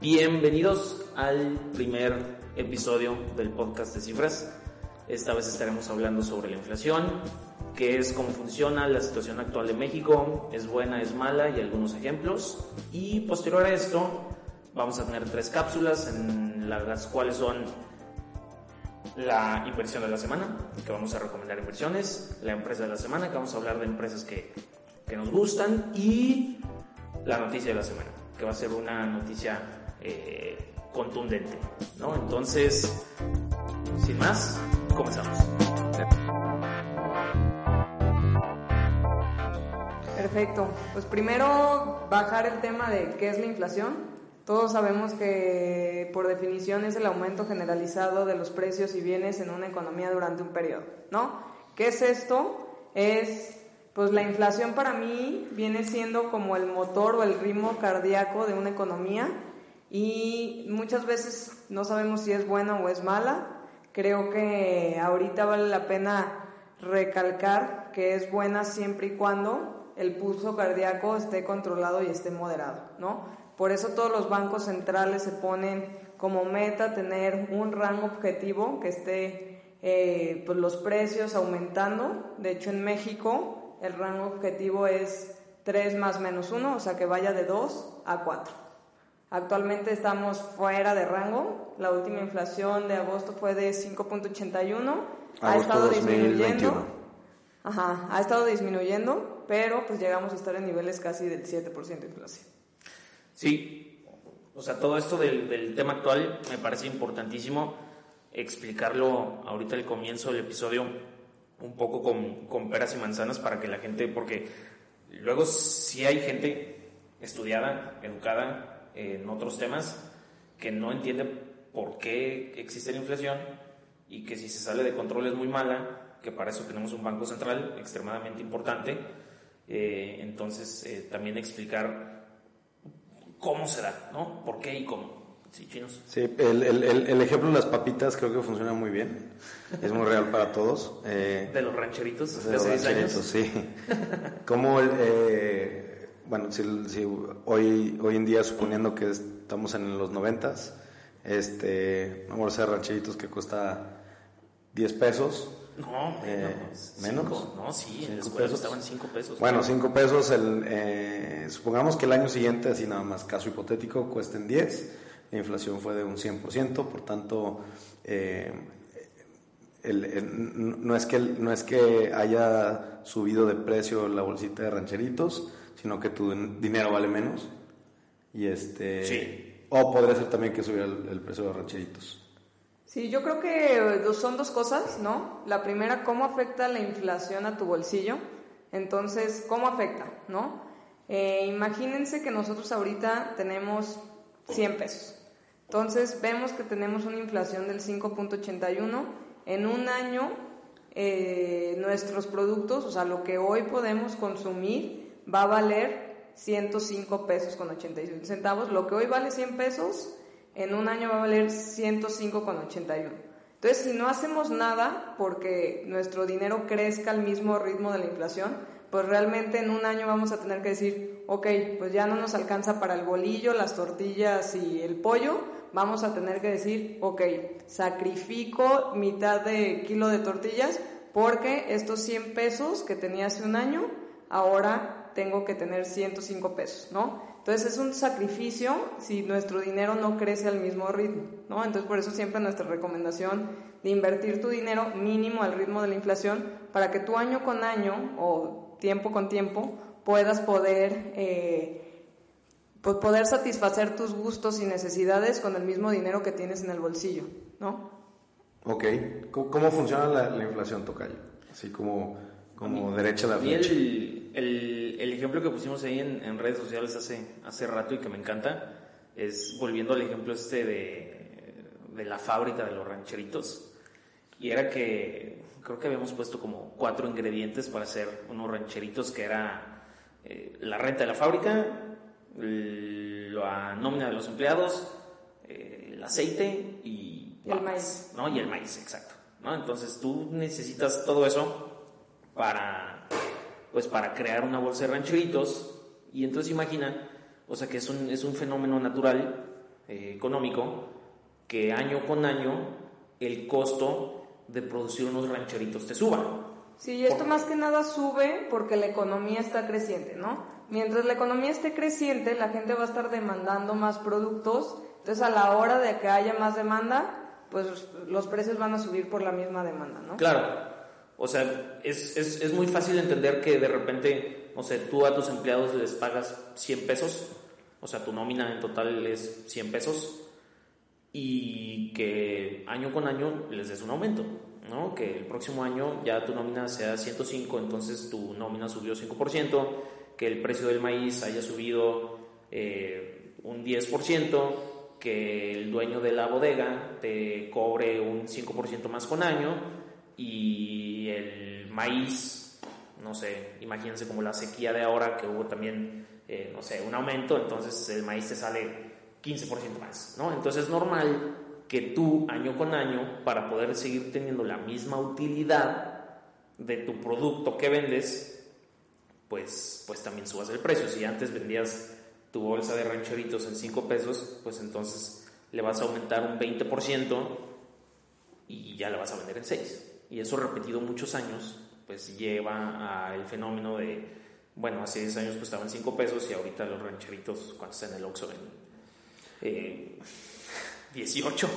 Bienvenidos al primer episodio del podcast de cifras. Esta vez estaremos hablando sobre la inflación, qué es, cómo funciona la situación actual de México, es buena, es mala y algunos ejemplos. Y posterior a esto vamos a tener tres cápsulas en las cuales son la inversión de la semana, que vamos a recomendar inversiones, la empresa de la semana, que vamos a hablar de empresas que, que nos gustan y la noticia de la semana, que va a ser una noticia eh, contundente, ¿no? Entonces, sin más, comenzamos. Perfecto. Pues primero bajar el tema de qué es la inflación. Todos sabemos que por definición es el aumento generalizado de los precios y bienes en una economía durante un periodo, ¿no? ¿Qué es esto? Es pues la inflación para mí viene siendo como el motor o el ritmo cardíaco de una economía y muchas veces no sabemos si es buena o es mala. Creo que ahorita vale la pena recalcar que es buena siempre y cuando el pulso cardíaco esté controlado y esté moderado, ¿no? Por eso todos los bancos centrales se ponen como meta tener un rango objetivo que esté eh, pues los precios aumentando. De hecho, en México el rango objetivo es 3 más menos 1, o sea que vaya de 2 a 4. Actualmente estamos fuera de rango. La última inflación de agosto fue de 5.81. Ha estado disminuyendo. Ajá, ha estado disminuyendo, pero pues llegamos a estar en niveles casi del 7% de inflación. Sí, o sea, todo esto del, del, tema actual me parece importantísimo explicarlo ahorita al comienzo del episodio un poco con, con peras y manzanas para que la gente, porque luego si hay gente estudiada, educada, en otros temas que no entiende por qué existe la inflación y que si se sale de control es muy mala, que para eso tenemos un banco central extremadamente importante. Eh, entonces, eh, también explicar cómo se da, ¿no? ¿Por qué y cómo? Sí, chinos. Sí, el, el, el, ejemplo de las papitas creo que funciona muy bien. Es muy real para todos. Eh, de los rancheritos de, los rancheritos, sí. Como eh, bueno, si, hoy, hoy en día, suponiendo que estamos en los noventas, este, vamos a hacer rancheritos que cuesta 10 pesos. No, eh, menos. no, sí, en la estaban 5 pesos. Bueno, 5 pesos, el, eh, supongamos que el año siguiente, así nada más, caso hipotético, cuesten 10, la inflación fue de un 100%, por tanto, eh, no, es que, no es que haya subido de precio la bolsita de rancheritos, sino que tu dinero vale menos. Y este. Sí. O podría ser también que subiera el, precio de los rancheritos. Sí, yo creo que son dos cosas, ¿no? La primera, ¿cómo afecta la inflación a tu bolsillo? Entonces, ¿cómo afecta, no? Eh, imagínense que nosotros ahorita tenemos 100 pesos. Entonces, vemos que tenemos una inflación del 5.81. En un año, eh, nuestros productos, o sea, lo que hoy podemos consumir, va a valer 105 pesos con 81 centavos. Lo que hoy vale 100 pesos, en un año va a valer 105 con 81. Entonces, si no hacemos nada porque nuestro dinero crezca al mismo ritmo de la inflación, pues realmente en un año vamos a tener que decir, ok, pues ya no nos alcanza para el bolillo, las tortillas y el pollo, vamos a tener que decir, ok, sacrifico mitad de kilo de tortillas porque estos 100 pesos que tenía hace un año, ahora tengo que tener 105 pesos, ¿no? Entonces es un sacrificio si nuestro dinero no crece al mismo ritmo, ¿no? Entonces por eso siempre nuestra recomendación de invertir tu dinero mínimo al ritmo de la inflación para que tú año con año o tiempo con tiempo puedas poder, eh, pues poder satisfacer tus gustos y necesidades con el mismo dinero que tienes en el bolsillo, ¿no? Ok. ¿Cómo, funciona la, la inflación, Tocayo? Así como como derecha a la flecha. El, el, el, ejemplo que pusimos ahí en, en, redes sociales hace, hace rato y que me encanta es volviendo al ejemplo este de, de la fábrica de los rancheritos. Y era que creo que habíamos puesto como cuatro ingredientes para hacer unos rancheritos que era eh, la renta de la fábrica, la nómina de los empleados, eh, el aceite y, el maíz. ¿no? Y el maíz, exacto. ¿no? Entonces tú necesitas todo eso para, pues, para crear una bolsa de rancheritos y entonces imagina, o sea que es un, es un fenómeno natural, eh, económico, que año con año el costo de producir unos rancheritos te suba. Sí, esto más que nada sube porque la economía está creciente, ¿no? Mientras la economía esté creciente, la gente va a estar demandando más productos, entonces a la hora de que haya más demanda, pues los precios van a subir por la misma demanda, ¿no? Claro, o sea, es, es, es muy fácil entender que de repente, o sea, tú a tus empleados les pagas 100 pesos, o sea, tu nómina en total es 100 pesos, y que año con año les des un aumento. ¿no? Que el próximo año ya tu nómina sea 105, entonces tu nómina subió 5%, que el precio del maíz haya subido eh, un 10%, que el dueño de la bodega te cobre un 5% más con año y el maíz, no sé, imagínense como la sequía de ahora que hubo también, eh, no sé, un aumento, entonces el maíz te sale 15% más, ¿no? Entonces es normal que tú año con año, para poder seguir teniendo la misma utilidad de tu producto que vendes, pues, pues también subas el precio. Si antes vendías tu bolsa de rancheritos en 5 pesos, pues entonces le vas a aumentar un 20% y ya la vas a vender en 6. Y eso repetido muchos años, pues lleva al fenómeno de, bueno, hace 10 años costaban 5 pesos y ahorita los rancheritos, cuando están en el Oxxo, eh, 18.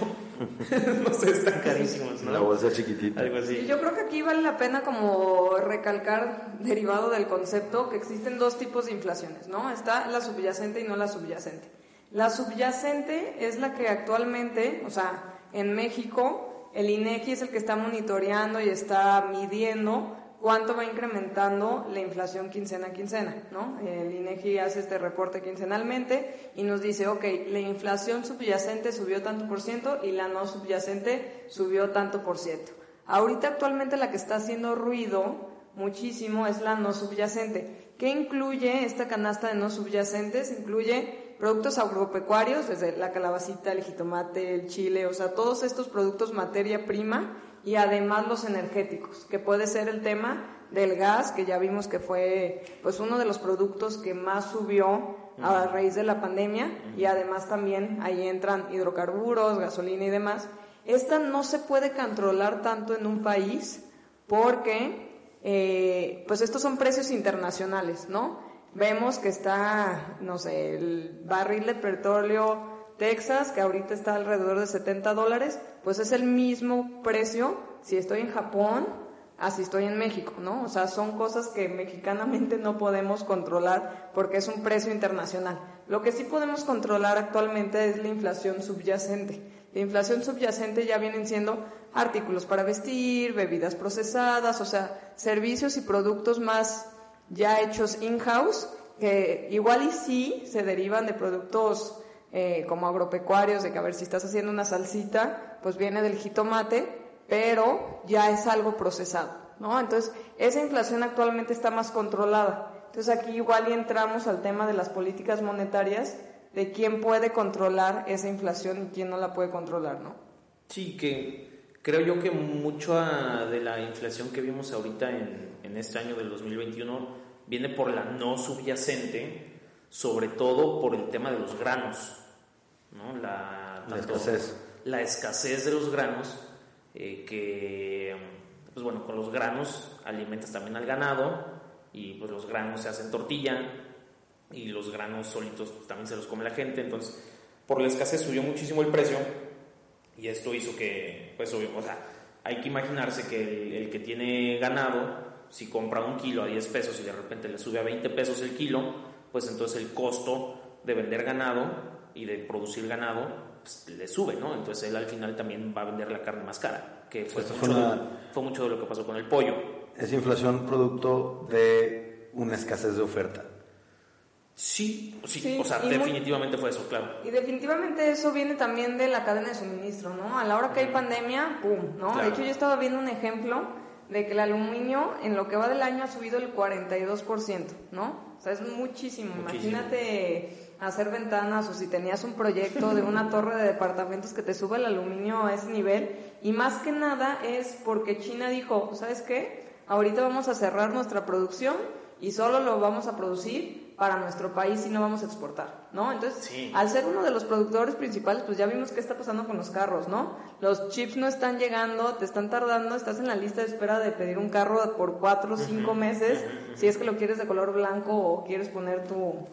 no sé, están carísimos, ¿no? La bolsa chiquitita. Algo así. Yo creo que aquí vale la pena como recalcar, derivado del concepto, que existen dos tipos de inflaciones, ¿no? Está la subyacente y no la subyacente. La subyacente es la que actualmente, o sea, en México, el INEGI es el que está monitoreando y está midiendo cuánto va incrementando la inflación quincena a quincena, ¿no? El INEGI hace este reporte quincenalmente y nos dice, ok, la inflación subyacente subió tanto por ciento y la no subyacente subió tanto por ciento. Ahorita actualmente la que está haciendo ruido muchísimo es la no subyacente. ¿Qué incluye esta canasta de no subyacentes? Incluye productos agropecuarios, desde la calabacita, el jitomate, el chile, o sea, todos estos productos materia prima y además los energéticos, que puede ser el tema del gas, que ya vimos que fue pues uno de los productos que más subió a raíz de la pandemia y además también ahí entran hidrocarburos, gasolina y demás. Esta no se puede controlar tanto en un país porque eh, pues estos son precios internacionales, ¿no? Vemos que está, no sé, el barril de petróleo Texas, que ahorita está alrededor de 70 dólares, pues es el mismo precio si estoy en Japón así estoy en México, ¿no? O sea, son cosas que mexicanamente no podemos controlar porque es un precio internacional. Lo que sí podemos controlar actualmente es la inflación subyacente. La inflación subyacente ya vienen siendo artículos para vestir, bebidas procesadas, o sea, servicios y productos más ya hechos in-house, que igual y sí se derivan de productos eh, como agropecuarios, de que a ver si estás haciendo una salsita, pues viene del jitomate, pero ya es algo procesado, ¿no? Entonces, esa inflación actualmente está más controlada. Entonces, aquí igual y entramos al tema de las políticas monetarias, de quién puede controlar esa inflación y quién no la puede controlar, ¿no? Sí, que creo yo que mucho de la inflación que vimos ahorita en, en este año del 2021 viene por la no subyacente, sobre todo por el tema de los granos. ¿no? La, La escasez. La escasez de los granos, eh, que, pues bueno, con los granos alimentas también al ganado y pues los granos se hacen tortilla y los granos solitos pues, también se los come la gente, entonces por la escasez subió muchísimo el precio y esto hizo que, pues obvio, o sea, hay que imaginarse que el, el que tiene ganado, si compra un kilo a 10 pesos y de repente le sube a 20 pesos el kilo, pues entonces el costo de vender ganado y de producir ganado pues, le sube, ¿no? Entonces él al final también va a vender la carne más cara, que fue, mucho, fue una- de, fue mucho de lo que pasó con el pollo. Es inflación producto de una escasez de oferta. Sí, sí, Sí, o sea, muy- definitivamente fue eso, claro. Y definitivamente eso viene también de la cadena de suministro, ¿no? A la hora que hay pandemia, ¡pum! ¿no? Claro. De hecho, yo estaba viendo un ejemplo de que el aluminio en lo que va del año ha subido el 42%, ¿no? O sea, es muchísimo. Muchísimo. Imagínate hacer ventanas o si tenías un proyecto de una torre de departamentos que te sube el aluminio a ese nivel. Y más que nada es porque China dijo, ¿sabes qué? Ahorita vamos a cerrar nuestra producción y solo lo vamos a producir para nuestro país y no vamos a exportar, ¿no? Entonces, al ser uno de los productores principales, pues ya vimos qué está pasando con los carros, ¿no? Los chips no están llegando, te están tardando, estás en la lista de espera de pedir un carro por cuatro o cinco meses, si es que lo quieres de color blanco o quieres poner tu...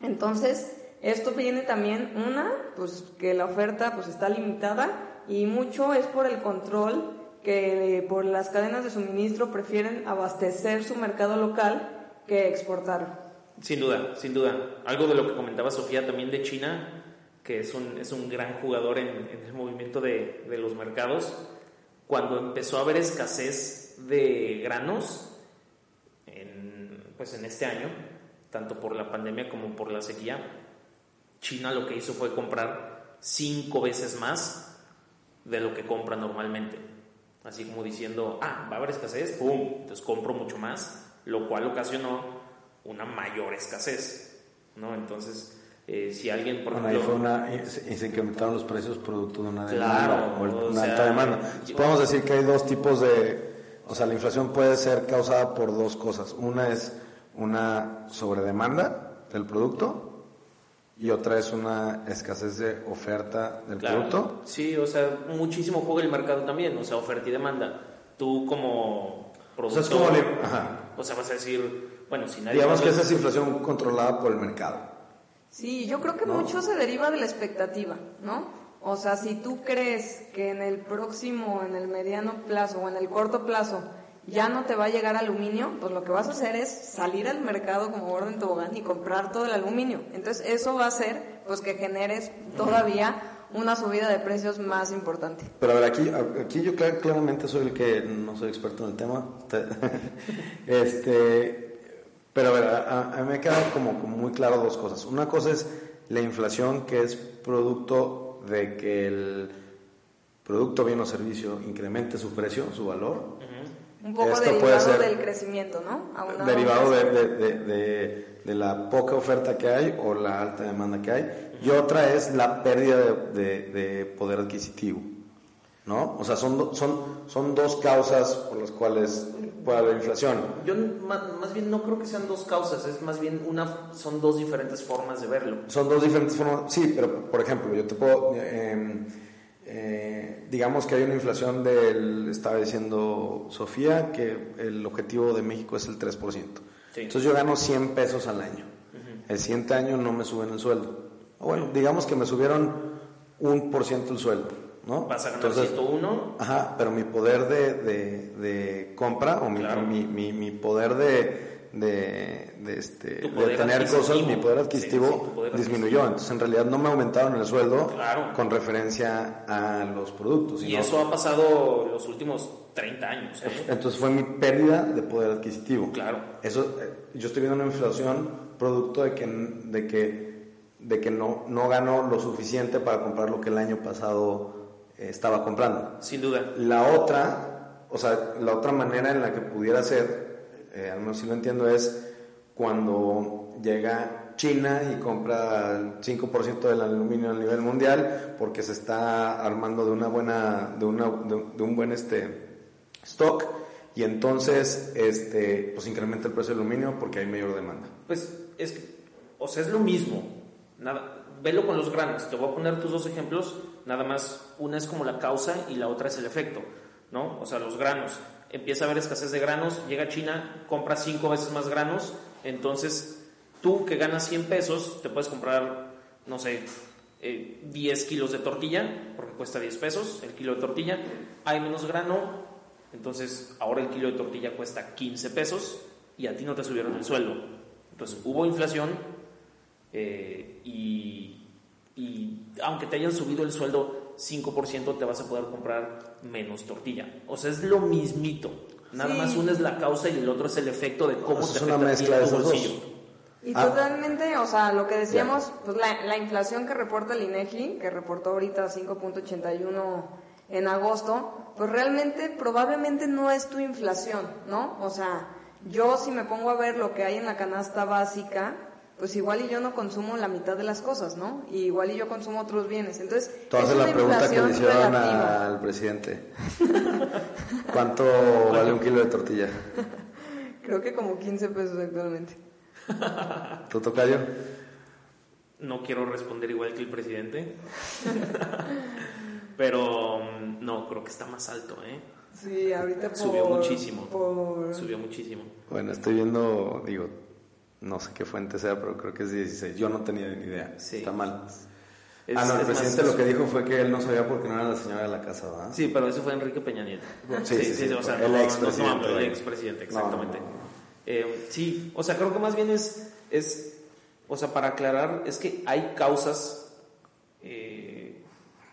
Entonces, esto viene también, una, pues que la oferta pues está limitada y mucho es por el control que por las cadenas de suministro prefieren abastecer su mercado local que exportarlo. Sin duda, sin duda. Algo de lo que comentaba Sofía también de China, que es un, es un gran jugador en, el movimiento de, de, los mercados, cuando empezó a haber escasez de granos, en, pues en este año, tanto por la pandemia como por la sequía, China lo que hizo fue comprar cinco veces más de lo que compra normalmente. Así como diciendo, ah, va a haber escasez, ¡pum! Entonces compro mucho más, lo cual ocasionó una mayor escasez, ¿no? Entonces, eh, si alguien, por bueno, ejemplo... Ahí fue una, y se incrementaron los precios producto de una demanda o una alta demanda. podemos decir que hay dos tipos de... O sea, la inflación puede ser causada por dos cosas. Una es una sobredemanda del producto y otra es una escasez de oferta del producto. Sí, o sea, muchísimo juega el mercado también, o sea, oferta y demanda. Tú como productor, o sea, como o sea vas a decir, bueno, si nadie... Digamos que esa es inflación controlada por el mercado. Sí, yo creo que mucho se deriva de la expectativa, ¿no? O sea, si tú crees que en el próximo, en el mediano plazo o en el corto plazo ya no te va a llegar aluminio, pues lo que vas a hacer es salir al mercado como orden tobogán y comprar todo el aluminio. Entonces eso va a hacer pues que generes todavía una subida de precios más importante. Pero a ver, aquí, aquí yo claramente soy el que no soy experto en el tema. este, pero a ver, a, mí me queda como, muy claro dos cosas. Una cosa es la inflación que es producto de que el producto, bien o servicio incremente su precio, su valor. Un poco derivado del crecimiento, ¿no? derivado de, de, la poca oferta que hay o la alta demanda que hay. Y otra es la pérdida de, poder adquisitivo, ¿no? O sea, son, son, son dos causas por las cuales puede haber inflación. Yo más, bien no creo que sean dos causas, es más bien una, son dos diferentes formas de verlo. Son dos diferentes formas, sí, pero por ejemplo, yo te puedo... Eh, eh, digamos que hay una inflación del, estaba diciendo Sofía, que el objetivo de México es el 3%. Entonces yo gano 100 pesos al año. El siguiente año no me suben el sueldo. Bueno, digamos que me subieron un por ciento el sueldo. ¿No? Vas a ganar Entonces, 101. Ajá, pero mi poder de, de, compra o mi, mi, mi poder de, de, de, este, de tener cosas, mi poder adquisitivo disminuyó. Entonces, en realidad no me aumentaron el sueldo con referencia a los productos. Y eso ha pasado los últimos 30 años. ¿eh? Entonces, fue mi pérdida de poder adquisitivo. Claro. Eso, eh, yo estoy viendo una inflación producto de que, de que, de que no, no ganó lo suficiente para comprar lo que el año pasado estaba comprando. Sin duda. La otra, o sea, la otra manera en la que pudiera ser eh, al menos si lo entiendo, es cuando llega China y compra el 5% del aluminio a nivel mundial porque se está armando de una buena de, una, de, un buen este stock y entonces este pues incrementa el precio del aluminio porque hay mayor demanda. Pues es o sea, es lo mismo. Nada, velo con los granos. Te voy a poner tus dos ejemplos, nada más una es como la causa y la otra es el efecto, ¿no? O sea, los granos empieza a haber escasez de granos, llega China, compra cinco veces más granos, entonces tú que ganas 100 pesos, te puedes comprar, no sé, 10 eh, kilos de tortilla, porque cuesta 10 pesos el kilo de tortilla, hay menos grano, entonces ahora el kilo de tortilla cuesta 15 pesos y a ti no te subieron el sueldo. Entonces hubo inflación eh, y, y aunque te hayan subido el sueldo 5% te vas a poder comprar menos tortilla. O sea, es lo mismito. Nada más uno es la causa y el otro es el efecto de cómo te afecta tu bolsillo. Y ah. totalmente, o sea, lo que decíamos, pues la, la, inflación que reporta el INEGI, que reportó ahorita 5.81 en agosto, pues realmente probablemente no es tu inflación, ¿no? O sea, yo si me pongo a ver lo que hay en la canasta básica, pues igual y yo no consumo la mitad de las cosas, ¿no? Y igual y yo consumo otros bienes. Entonces, Tú haces la pregunta que le hicieron al presidente. ¿Cuánto vale un kilo de tortilla? Creo que como 15 pesos actualmente. ¿Tú tocayo? No quiero responder igual que el presidente. Pero mm, no, creo que está más alto, ¿eh? Sí, ahorita por, Subió muchísimo. Subió muchísimo. Bueno, estoy viendo, digo, no sé qué fuente sea, pero creo que es 16. Yo no tenía ni idea. Está mal. ah, no, el presidente lo que dijo fue que él no sabía porque no era la señora de la casa, ¿verdad? Sí, pero eso fue Enrique Peña Nieto. Sí, sí, sí, o sea, el expresidente. el expresidente, exactamente. Eh, sí, o sea, creo que más bien es, es, o sea, para aclarar, es que hay causas eh,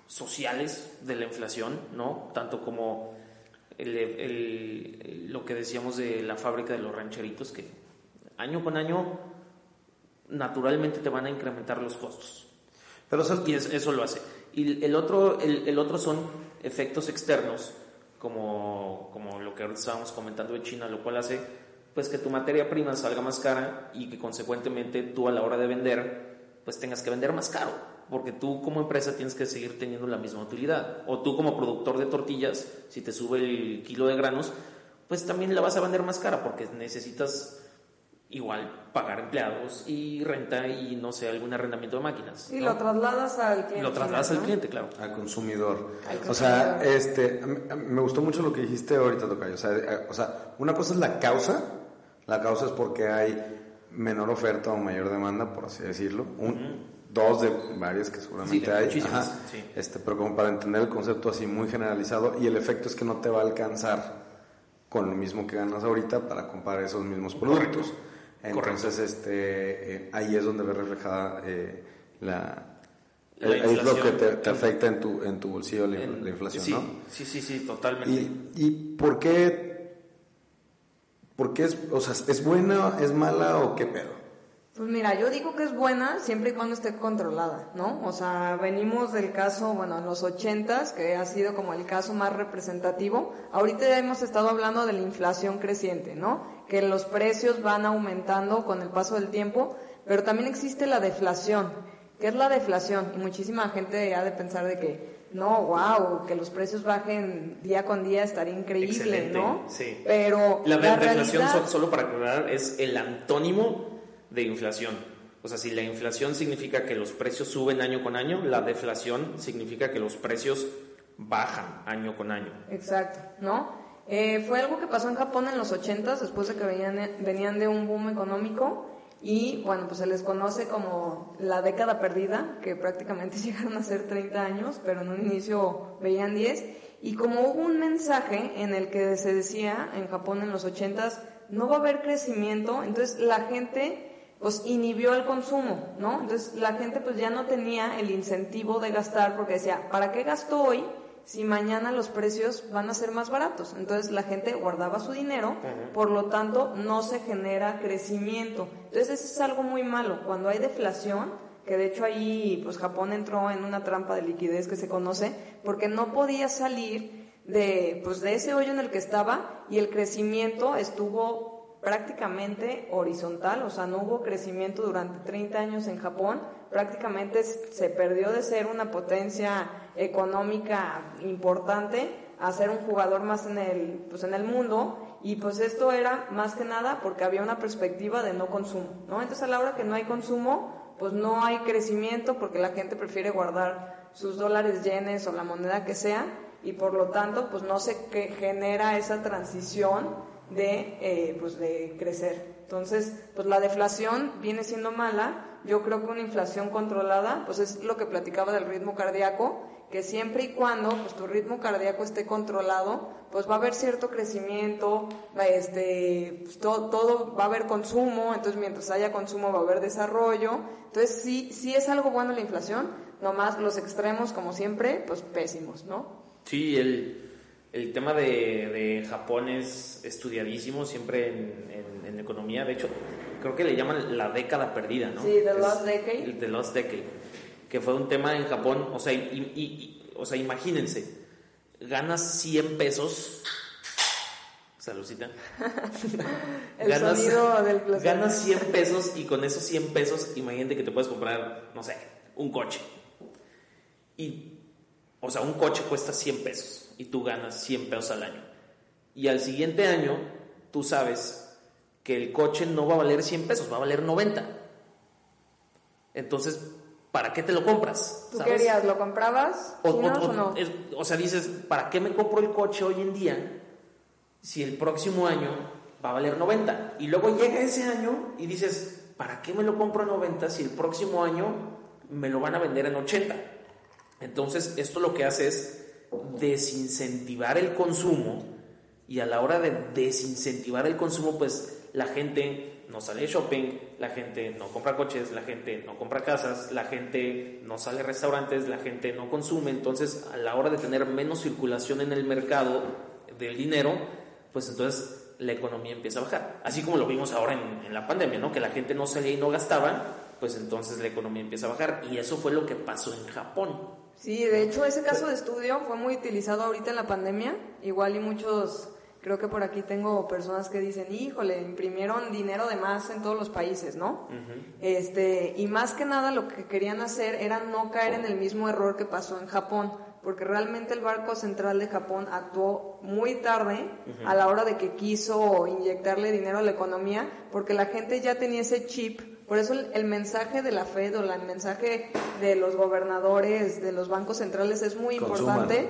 sociales de la inflación, ¿no? Tanto como el, lo que decíamos de la fábrica de los rancheritos, que año con año naturalmente te van a incrementar los costos. Pero eso, y eso lo hace. Y el otro, el, otro son efectos externos, como, como lo que ahorita estábamos comentando de China, lo cual hace pues que tu materia prima salga más cara y que consecuentemente tú a la hora de vender pues tengas que vender más caro, porque tú como empresa tienes que seguir teniendo la misma utilidad. O tú como productor de tortillas, si te sube el kilo de granos, pues también la vas a vender más cara porque necesitas igual pagar empleados y renta y no sé, algún arrendamiento de máquinas. Y lo trasladas al cliente. Lo trasladas al cliente, claro. Al consumidor. O sea, este, me gustó mucho lo que dijiste ahorita, Tocayo. O sea, o sea, una cosa es la causa, la causa es porque hay menor oferta o mayor demanda, por así decirlo. Un, Dos de varias que seguramente hay. sí. este, pero como para entender el concepto así muy generalizado y el efecto es que no te va a alcanzar con lo mismo que ganas ahorita para comprar esos mismos productos. Entonces, este, eh, ahí es donde ve reflejada eh, la, es lo que te, afecta en tu, en tu bolsillo la, inflación, sí, ¿no? Sí, sí, sí, totalmente. ¿Y, y por qué? ¿Por qué es, o sea, es buena, es mala o qué pedo? Pues mira, yo digo que es buena siempre y cuando esté controlada, ¿no? O sea, venimos del caso, bueno, en los ochentas, que ha sido como el caso más representativo. Ahorita ya hemos estado hablando de la inflación creciente, ¿no? Que los precios van aumentando con el paso del tiempo, pero también existe la deflación. ¿Qué es la deflación? Y muchísima gente ha de pensar de que, no, wow, que los precios bajen día con día estaría increíble, ¿no? Sí. Pero la, deflación, solo para aclarar, es el antónimo de inflación. O sea, si la inflación significa que los precios suben año con año, la deflación significa que los precios bajan año con año. Exacto, ¿no? Eh, fue algo que pasó en Japón en los 80 después de que venían, venían de un boom económico y bueno, pues se les conoce como la década perdida, que prácticamente llegaron a ser 30 años, pero en un inicio veían 10. Y como hubo un mensaje en el que se decía en Japón en los 80 no va a haber crecimiento, entonces la gente pues inhibió el consumo, ¿no? Entonces la gente pues ya no tenía el incentivo de gastar porque decía, ¿para qué gasto hoy si mañana los precios van a ser más baratos? Entonces la gente guardaba su dinero, por lo tanto no se genera crecimiento. Entonces eso es algo muy malo. Cuando hay deflación, que de hecho ahí pues Japón entró en una trampa de liquidez que se conoce, porque no podía salir de, pues, de ese hoyo en el que estaba y el crecimiento estuvo prácticamente horizontal, o sea, no hubo crecimiento durante 30 años en Japón, prácticamente se perdió de ser una potencia económica importante a ser un jugador más en el, pues en el mundo y pues esto era más que nada porque había una perspectiva de no consumo, ¿no? Entonces a la hora que no hay consumo, pues no hay crecimiento porque la gente prefiere guardar sus dólares yenes o la moneda que sea y por lo tanto pues no se genera esa transición de, eh, pues de crecer. Entonces, pues la deflación viene siendo mala. Yo creo que una inflación controlada, pues es lo que platicaba del ritmo cardíaco, que siempre y cuando pues, tu ritmo cardíaco esté controlado, pues va a haber cierto crecimiento, este, pues, todo, todo, va a haber consumo, entonces mientras haya consumo va a haber desarrollo. Entonces sí, sí es algo bueno la inflación, nomás los extremos, como siempre, pues pésimos, ¿no? Sí, el, el tema de, Japón es estudiadísimo siempre en, economía. De hecho, creo que le llaman la década perdida, ¿no? Sí, The Lost Decade. The Lost Decade. Que fue un tema en Japón. O sea, o sea imagínense, ganas 100 pesos Salucita. El sonido del placer. Ganas 100 pesos y con esos 100 pesos, imagínate que te puedes comprar, no sé, un coche. Y, o sea, un coche cuesta 100 pesos y tú ganas 100 pesos al año. Y al siguiente año, tú sabes que el coche no va a valer 100 pesos, va a valer 90. Entonces, ¿para qué te lo compras? ¿Tú ¿Sabes? querías? ¿Lo comprabas? O, chinos o- o no? es- o sea, dices, ¿para qué me compro el coche hoy en día si el próximo año va a valer 90? Y luego llega ese año y dices, ¿para qué me lo compro a 90 si el próximo año me lo van a vender en 80? Entonces, esto lo que hace es desincentivar el consumo y a la hora de desincentivar el consumo, pues la gente no sale de shopping, la gente no compra coches, la gente no compra casas, la gente no sale restaurantes, la gente no consume. Entonces, a la hora de tener menos circulación en el mercado del dinero, pues entonces la economía empieza a bajar. Así como lo vimos ahora en, en la pandemia, ¿no? Que la gente no salía y no gastaba, pues entonces la economía empieza a bajar. Y eso fue lo que pasó en Japón. Sí, de hecho ese caso de estudio fue muy utilizado ahorita en la pandemia. Igual y muchos, creo que por aquí tengo personas que dicen, híjole, imprimieron dinero de más en todos los países, ¿no? Este, y más que nada lo que querían hacer era no caer en el mismo error que pasó en Japón, porque realmente el Banco Central de Japón actuó muy tarde a la hora de que quiso inyectarle dinero a la economía, porque la gente ya tenía ese chip. Por eso el, el mensaje de la Fed o la- el mensaje de los gobernadores, de los bancos centrales es muy Consuman. importante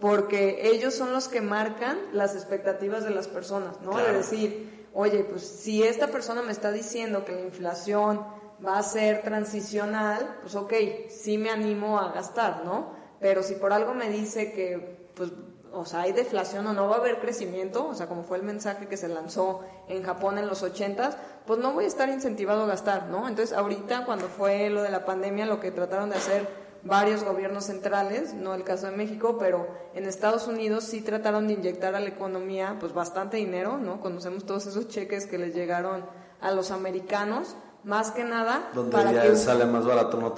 porque ellos son los que marcan las expectativas de las personas, ¿no? Claro. De decir, oye, pues si esta persona me está diciendo que la inflación va a ser transicional, pues ok, sí me animo a gastar, ¿no? Pero si por algo me dice que, pues, o sea, hay deflación o no va a haber crecimiento, o sea, como fue el mensaje que se lanzó en Japón en los ochentas, pues no voy a estar incentivado a gastar, ¿no? Entonces, ahorita cuando fue lo de la pandemia, lo que trataron de hacer varios gobiernos centrales, no el caso de México, pero en Estados Unidos sí trataron de inyectar a la economía pues bastante dinero, ¿no? Conocemos todos esos cheques que les llegaron a los americanos, más que nada Donde para ya que sale más barato, no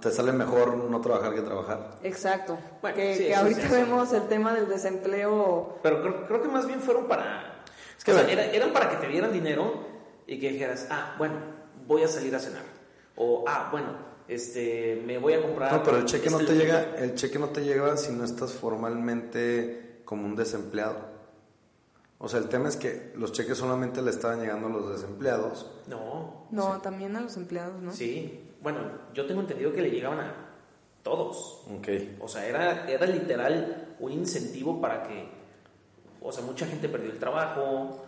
te sale mejor no trabajar que trabajar. Exacto. Bueno, que, sí, que eso ahorita sí, vemos el tema del desempleo. Pero creo, creo que más bien fueron para... Es que o sea, ve- era- eran para que te dieran dinero y que dijeras, ah, bueno, voy a salir a cenar. O, ah, bueno, este, me voy a comprar... No, pero el cheque no este te loquito". llega, el cheque no te llega si no estás formalmente como un desempleado. O sea, el tema es que los cheques solamente le estaban llegando a los desempleados. No, No, también a los empleados, ¿no? sí. Bueno, yo tengo entendido que le llegaban a todos. Ok. O sea, era, era literal un incentivo para que, o sea, mucha gente perdió el trabajo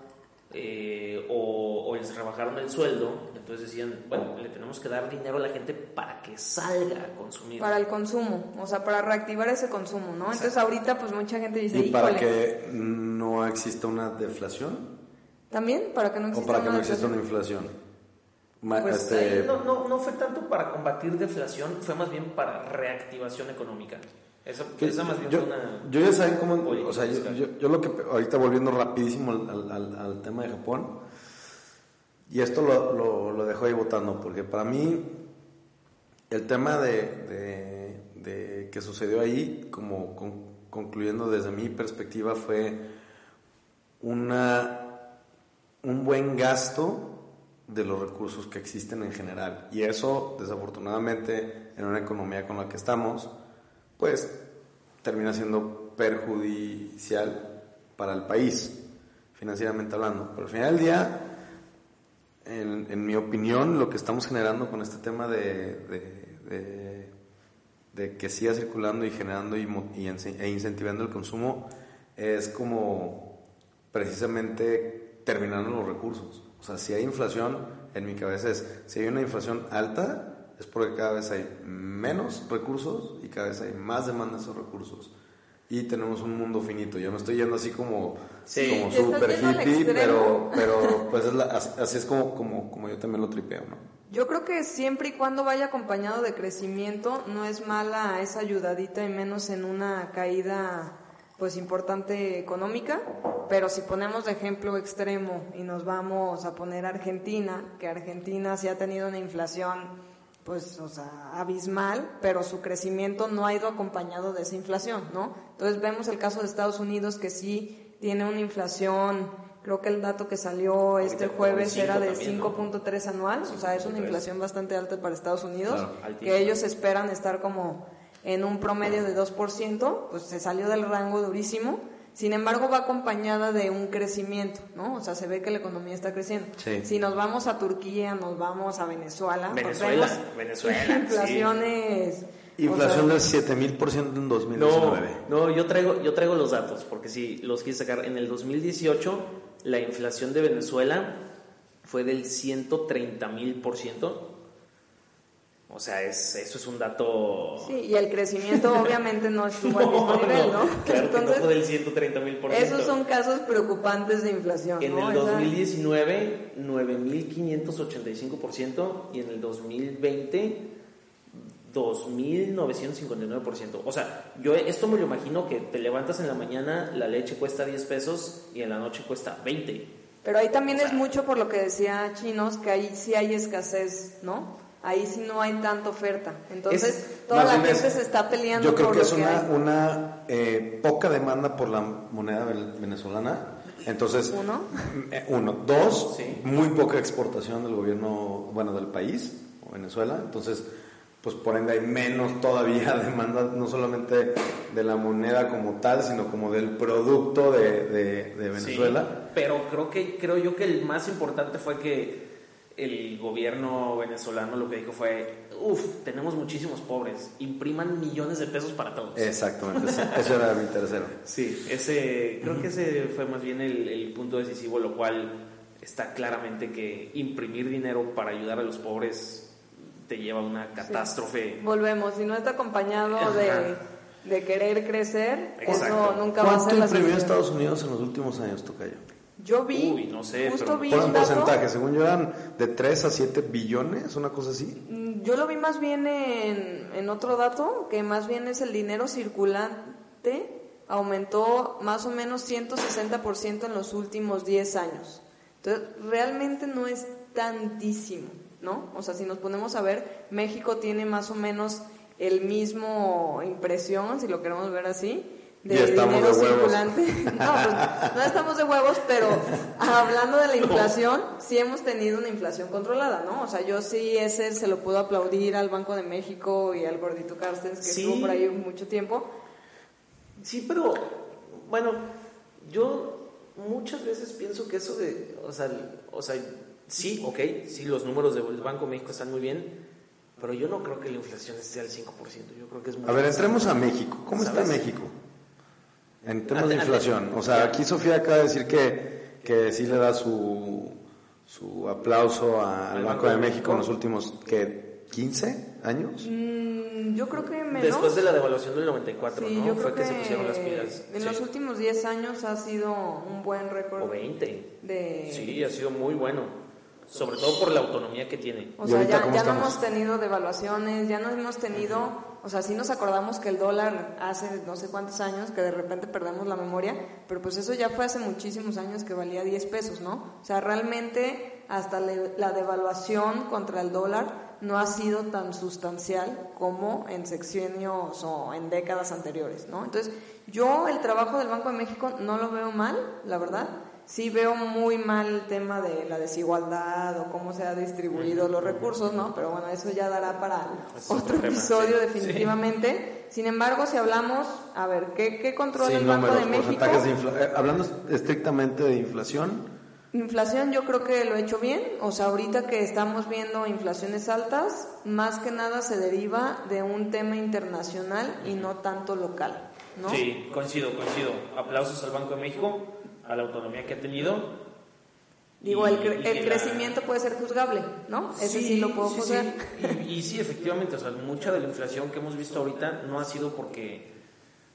eh, o, o les rebajaron el sueldo. Entonces decían, bueno, le tenemos que dar dinero a la gente para que salga a consumir. Para el consumo, o sea, para reactivar ese consumo, ¿no? Entonces ahorita pues mucha gente dice, Y para que no exista una deflación también para que no o exista para que una no exista una inflación. Pues este, ahí no, no, no fue tanto para combatir deflación, fue más bien para reactivación económica. Esa, que esa más bien yo, fue una... yo ya saben cómo, o sea, yo, yo- yo lo que, ahorita volviendo rapidísimo al, al- al- al tema de Japón, y esto lo, lo, dejo ahí votando, porque para mí el tema de, de- que sucedió ahí, como con- concluyendo desde mi perspectiva, fue una, un buen gasto de los recursos que existen en general. Y eso, desafortunadamente, en una economía con la que estamos, pues termina siendo perjudicial para el país, financieramente hablando. Pero al final del día, en, mi opinión, lo que estamos generando con este tema de, que siga circulando y generando y, e incentivando el consumo es como precisamente terminando los recursos. O sea, si hay inflación, en mi cabeza es, si hay una inflación alta, es porque cada vez hay menos recursos y cada vez hay más demanda de esos recursos. Y tenemos un mundo finito. Yo me estoy yendo así como, Sí. como al hippie, pero, pero pues es la- así, así es como, como, como yo también lo tripeo, ¿no? Yo creo que siempre y cuando vaya acompañado de crecimiento, no es mala esa ayudadita y menos en una caída pues importante económica, pero si ponemos de ejemplo extremo y nos vamos a poner Argentina, que Argentina sí ha tenido una inflación pues, o sea, abismal, pero su crecimiento no ha ido acompañado de esa inflación, ¿no? Entonces vemos el caso de Estados Unidos que sí tiene una inflación, creo que el dato que salió este jueves era de también, ¿no? 5.3 anual, o sea, es una 5.3. inflación bastante alta para Estados Unidos, Claro, que ellos esperan estar como en un promedio de 2%, pues se salió del rango durísimo. Sin embargo, va acompañada de un crecimiento, ¿no? O sea, se ve que la economía está creciendo. Sí. Si nos vamos a Turquía, nos vamos a Venezuela, Venezuela, vemos Venezuela, sí. inflaciones. o Inflación sea, del 7000% en No, 2019. no, yo traigo, yo traigo los datos, porque si los quise sacar, en el 2018 la inflación de Venezuela fue del 130 mil por ciento. O sea, es, eso es un dato... Sí, y el crecimiento obviamente no estuvo al mismo nivel, ¿no? Claro que no Entonces, fue del 130 mil por ciento. esos son casos preocupantes de inflación, En ¿no? el Esa- 2019, 9.585% y en el 2020, 2.959%. O sea, yo esto me lo imagino que te levantas en la mañana, la leche cuesta 10 pesos y en la noche cuesta 20. Pero ahí también O sea- es mucho por lo que decía Chinos, que ahí sí hay escasez, ¿no? Ahí sí no hay tanta oferta. Entonces, Es- toda la gente es- se está peleando Yo creo por que lo es que una, hay. una eh, poca demanda por la moneda venezolana. Entonces, Uno. eh, uno. Dos, Sí. muy poca exportación del gobierno, bueno, del país, o Venezuela. Entonces, pues por ende hay menos todavía demanda, no solamente de la moneda como tal, sino como del producto de, de- de Venezuela. Sí, pero creo que creo yo que el más importante fue que el gobierno venezolano lo que dijo fue, uff, tenemos muchísimos pobres, impriman millones de pesos para todos. Exactamente, eso, era mi tercero. Sí, ese, creo que ese fue más bien el, el punto decisivo, lo cual está claramente que imprimir dinero para ayudar a los pobres te lleva a una catástrofe. Volvemos, si no está acompañado de, de querer crecer, Exacto. eso nunca va a ¿Cuánto ser la imprimió solución. Estados Unidos en los últimos años, Tocayo? Yo vi, Uy, no sé, justo pero- un un dato, porcentaje, según yo eran de 3 a 7 billones, una cosa así. Mm, Yo lo vi más bien en, en otro dato, que más bien es el dinero circulante aumentó más o menos 160% en los últimos 10 años. Entonces, realmente no es tantísimo, ¿no? O sea, si nos ponemos a ver, México tiene más o menos el mismo impresión, si lo queremos ver así, de dinero de huevos. circulante. No, pues no estamos de huevos, pero hablando de la inflación, sí hemos tenido una inflación controlada, ¿no? O sea, yo sí ese se lo puedo aplaudir al Banco de México y al gordito Carstens, que Sí. estuvo por ahí mucho tiempo. Sí, pero bueno, yo muchas veces pienso que eso de, o sea, o sea, sí, ok, sí, los números del Banco de México están muy bien, pero yo no creo que la inflación esté al 5%, yo creo que es mucho A ver, entremos a México. ¿Cómo está. México? En temas de inflación. O sea, aquí Sofía acaba de decir que, que sí le da su, su aplauso al Banco de México en los últimos, ¿qué? ¿15 años? Mm, yo creo que menos. Después de la devaluación del 94, sí, ¿no? yo Fue que, se pusieron las pilas. En Sí. los últimos 10 años ha sido un buen récord O 20. de... Sí, ha sido muy bueno. Sobre todo por la autonomía que tiene. O ¿Y sea, ya, ya no hemos tenido devaluaciones, ya no hemos tenido, o sea, sí nos acordamos que el dólar hace no sé cuántos años, que de repente perdemos la memoria, pero pues eso ya fue hace muchísimos años que valía 10 pesos, ¿no? O sea, realmente hasta la devaluación contra el dólar no ha sido tan sustancial como en sexenios o en décadas anteriores, ¿no? Entonces, yo el trabajo del Banco de México no lo veo mal, la verdad. Sí veo muy mal el tema de la desigualdad o cómo se ha distribuido los recursos, ¿no? Pero bueno, eso ya dará para Es otro, episodio sí. definitivamente. Sin embargo, si hablamos, a ver, ¿qué, qué controla Sí, el Banco números, de México? porcentajes de infla- eh, hablando estrictamente de inflación, Inflación yo creo que lo he hecho bien, o sea, ahorita que estamos viendo inflaciones altas, más que nada se deriva de un tema internacional y no tanto local, ¿no? Sí, coincido, coincido. Aplausos al Banco de México, a la autonomía que ha tenido. Digo, Y- el, cre- y el que la- crecimiento puede ser juzgable, ¿no? Ese sí, lo puedo sí, juzgar. sí. Y, y sí, efectivamente, o sea, mucha de la inflación que hemos visto ahorita no ha sido porque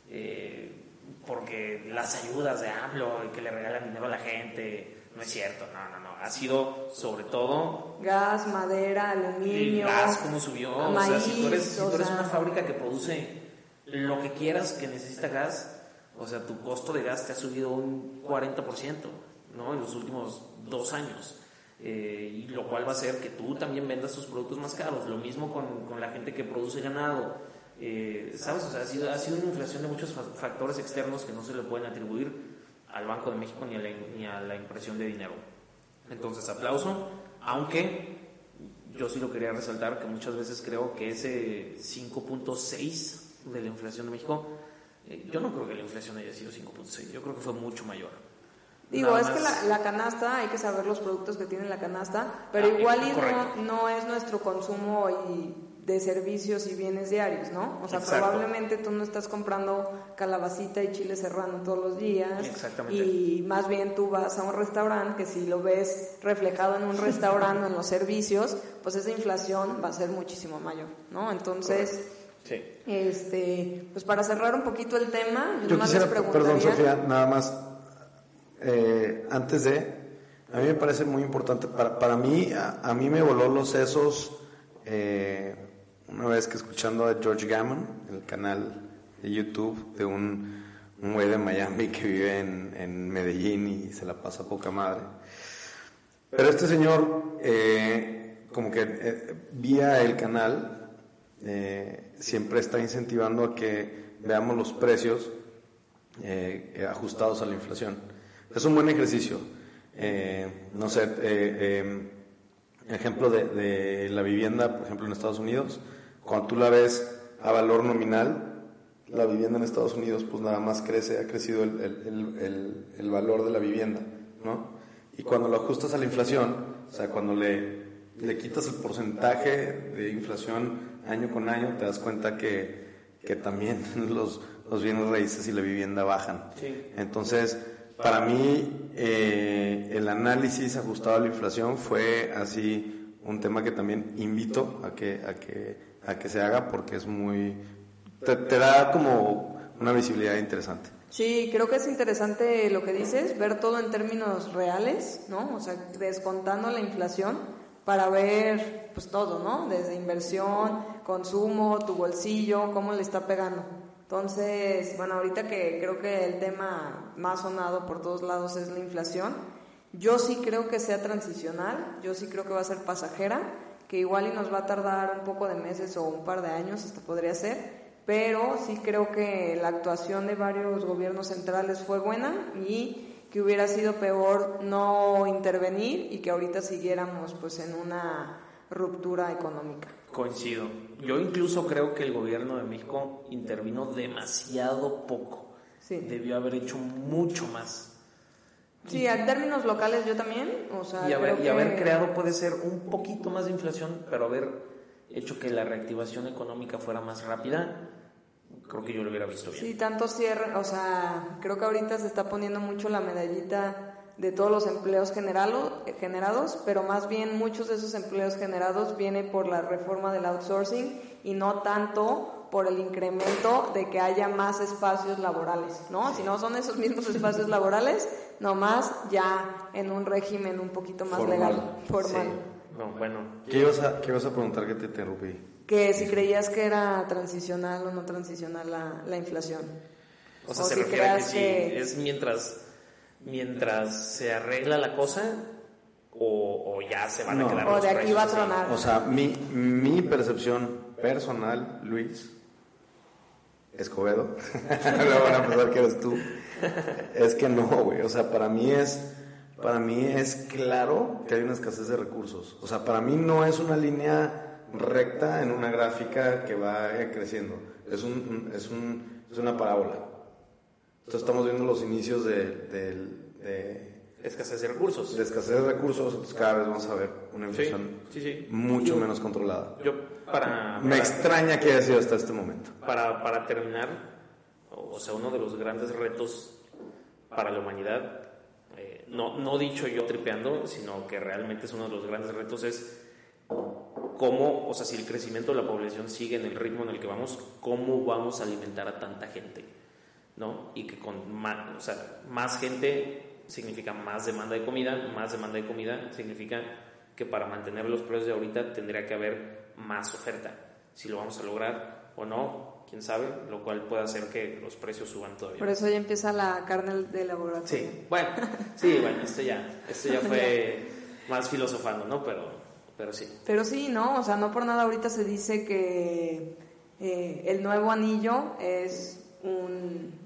eh, porque las ayudas de AMLO y que le regalan dinero a la gente, no es cierto, no, no, no, ha sido sobre todo Gas, madera, el aluminio, gas, cómo subió, o sea, si tú eres, maíz, si o tú eres sea. una fábrica que produce lo que quieras que necesita gas, o sea, tu costo de gas te ha subido un 40%, ¿no? En los últimos dos años. Eh, y lo cual va a hacer que tú también vendas tus productos más caros. Lo mismo con, con la gente que produce ganado. Eh, ¿Sabes? O sea, ha sido, ha sido una inflación de muchos fa- factores externos que no se le pueden atribuir al Banco de México ni a la, ni a la impresión de dinero. Entonces, aplauso, aunque yo sí lo quería resaltar, que muchas veces creo que ese 5.6 de la inflación de México, eh, yo no creo que la inflación haya sido 5.6, yo creo que fue mucho mayor. Digo, es que la, la, canasta, hay que saber los productos que tiene la canasta, pero ah, igual no, es nuestro consumo y de servicios y bienes diarios, ¿no? O sea, probablemente tú no estás comprando calabacita y chile serrano todos los días. Exactamente. Y más bien tú vas a un restaurante que si lo ves reflejado en un restaurante en los servicios, pues esa inflación va a ser muchísimo mayor, ¿no? Entonces, sí. este, pues para cerrar un poquito el tema, yo quisiera, perdón Sofía, nada más, eh, antes de, a mí me parece muy importante, para, para mí, a, mí me voló los sesos. Eh, una vez que escuchando a George Gammon, el canal de YouTube de un, un güey de Miami que vive en, en, Medellín y se la pasa poca madre. Pero este señor, eh, como que eh, vía el canal, eh, siempre está incentivando a que veamos los precios ajustados a la inflación. Es un buen ejercicio. no sé, ejemplo de, la vivienda, por ejemplo, en Estados Unidos cuando tú la ves a valor nominal, la vivienda en Estados Unidos pues nada más crece, ha crecido el, el, el, valor de la vivienda, ¿no? Y cuando lo ajustas a la inflación, o sea, cuando le, le quitas el porcentaje de inflación año con año, te das cuenta que, que también los, los bienes raíces y la vivienda bajan. Entonces, para mí, eh, el análisis ajustado a la inflación fue así un tema que también invito a que, a que a que se haga porque es muy... te, da como una visibilidad interesante. Sí, creo que es interesante lo que dices, ver todo en términos reales, ¿no? O sea, descontando la inflación para ver pues todo, ¿no? Desde inversión, consumo, tu bolsillo, cómo le está pegando. Entonces, bueno, ahorita que creo que el tema más sonado por todos lados es la inflación, yo sí creo que sea transicional, yo sí creo que va a ser pasajera que igual y nos va a tardar un poco de meses o un par de años, hasta podría ser, pero sí creo que la actuación de varios gobiernos centrales fue buena y que hubiera sido peor no intervenir y que ahorita siguiéramos pues en una ruptura económica. Coincido. Yo incluso creo que el gobierno de México intervino demasiado poco. Sí. Debió haber hecho mucho más. Sí, en términos locales yo también, o sea, y haber, y haber creado puede ser un poquito más de inflación, pero haber hecho que la reactivación económica fuera más rápida, creo que yo lo hubiera visto bien. Sí, tanto cierre, o sea, creo que ahorita se está poniendo mucho la medallita de todos los empleos generados, pero más bien muchos de esos empleos generados vienen por la reforma del outsourcing y no tanto por el incremento de que haya más espacios laborales, ¿no? Si no son esos mismos espacios laborales, nomás ya en un régimen un poquito más legal, formal. bueno. ¿Qué ibas, a, ¿Qué a preguntar que te interrumpí? Que si creías que era transicional o no transicional la, la inflación. O sea, se refiere a que, si es mientras, mientras se arregla la cosa o, o ya se van a quedar O de aquí va a tronar. O sea, mi, mi percepción personal, Luis, Escobedo, luego van a pensar que eres tú, es que no, güey, o sea, para mí es, para mí es claro que hay una escasez de recursos, o sea, para mí no es una línea recta en una gráfica que va creciendo, es, un, es, un, es una parábola. Entonces estamos viendo los inicios de, de, escasez de recursos. De escasez de recursos, pues cada vez vamos a ver una inflación mucho menos controlada. Yo para, Me extraña que haya sido hasta este momento. Para, para terminar, o sea, uno de los grandes retos para la humanidad, eh, no, no dicho yo tripeando, sino que realmente es uno de los grandes retos, es cómo, o sea, si el crecimiento de la población sigue en el ritmo en el que vamos, cómo vamos a alimentar a tanta gente, ¿no? Y que con más, o sea, más gente significa más demanda de comida, más demanda de comida significa que para mantener los precios de ahorita tendría que haber más oferta. Si lo vamos a lograr o no, quién sabe, lo cual puede hacer que los precios suban todavía. Por eso ya empieza la carne de laboratorio. Sí, bueno, sí, bueno, esto ya, esto ya fue más filosofando, ¿no? Pero, pero sí. Pero sí, ¿no? O sea, no por nada ahorita se dice que eh, el nuevo anillo es un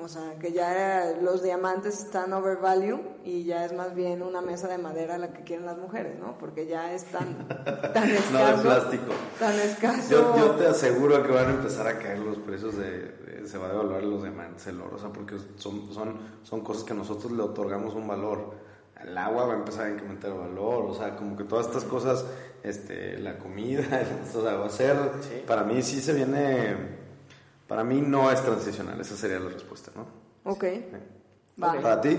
O sea, que ya los diamantes están overvalue y ya es más bien una mesa de madera la que quieren las mujeres, ¿no? Porque ya es tan, tan escaso. no de plástico. Tan escaso. Yo, yo, te aseguro que van a empezar a caer los precios de, se va a devaluar los diamantes, el oro, o sea, porque son, son, son cosas que nosotros le otorgamos un valor. El agua va a empezar a incrementar el valor, o sea, como que todas estas cosas, este, la comida, o sea, va a ser, para mí sí se viene para mí no es transicional, esa sería la respuesta, ¿no? Ok. ¿Para ti?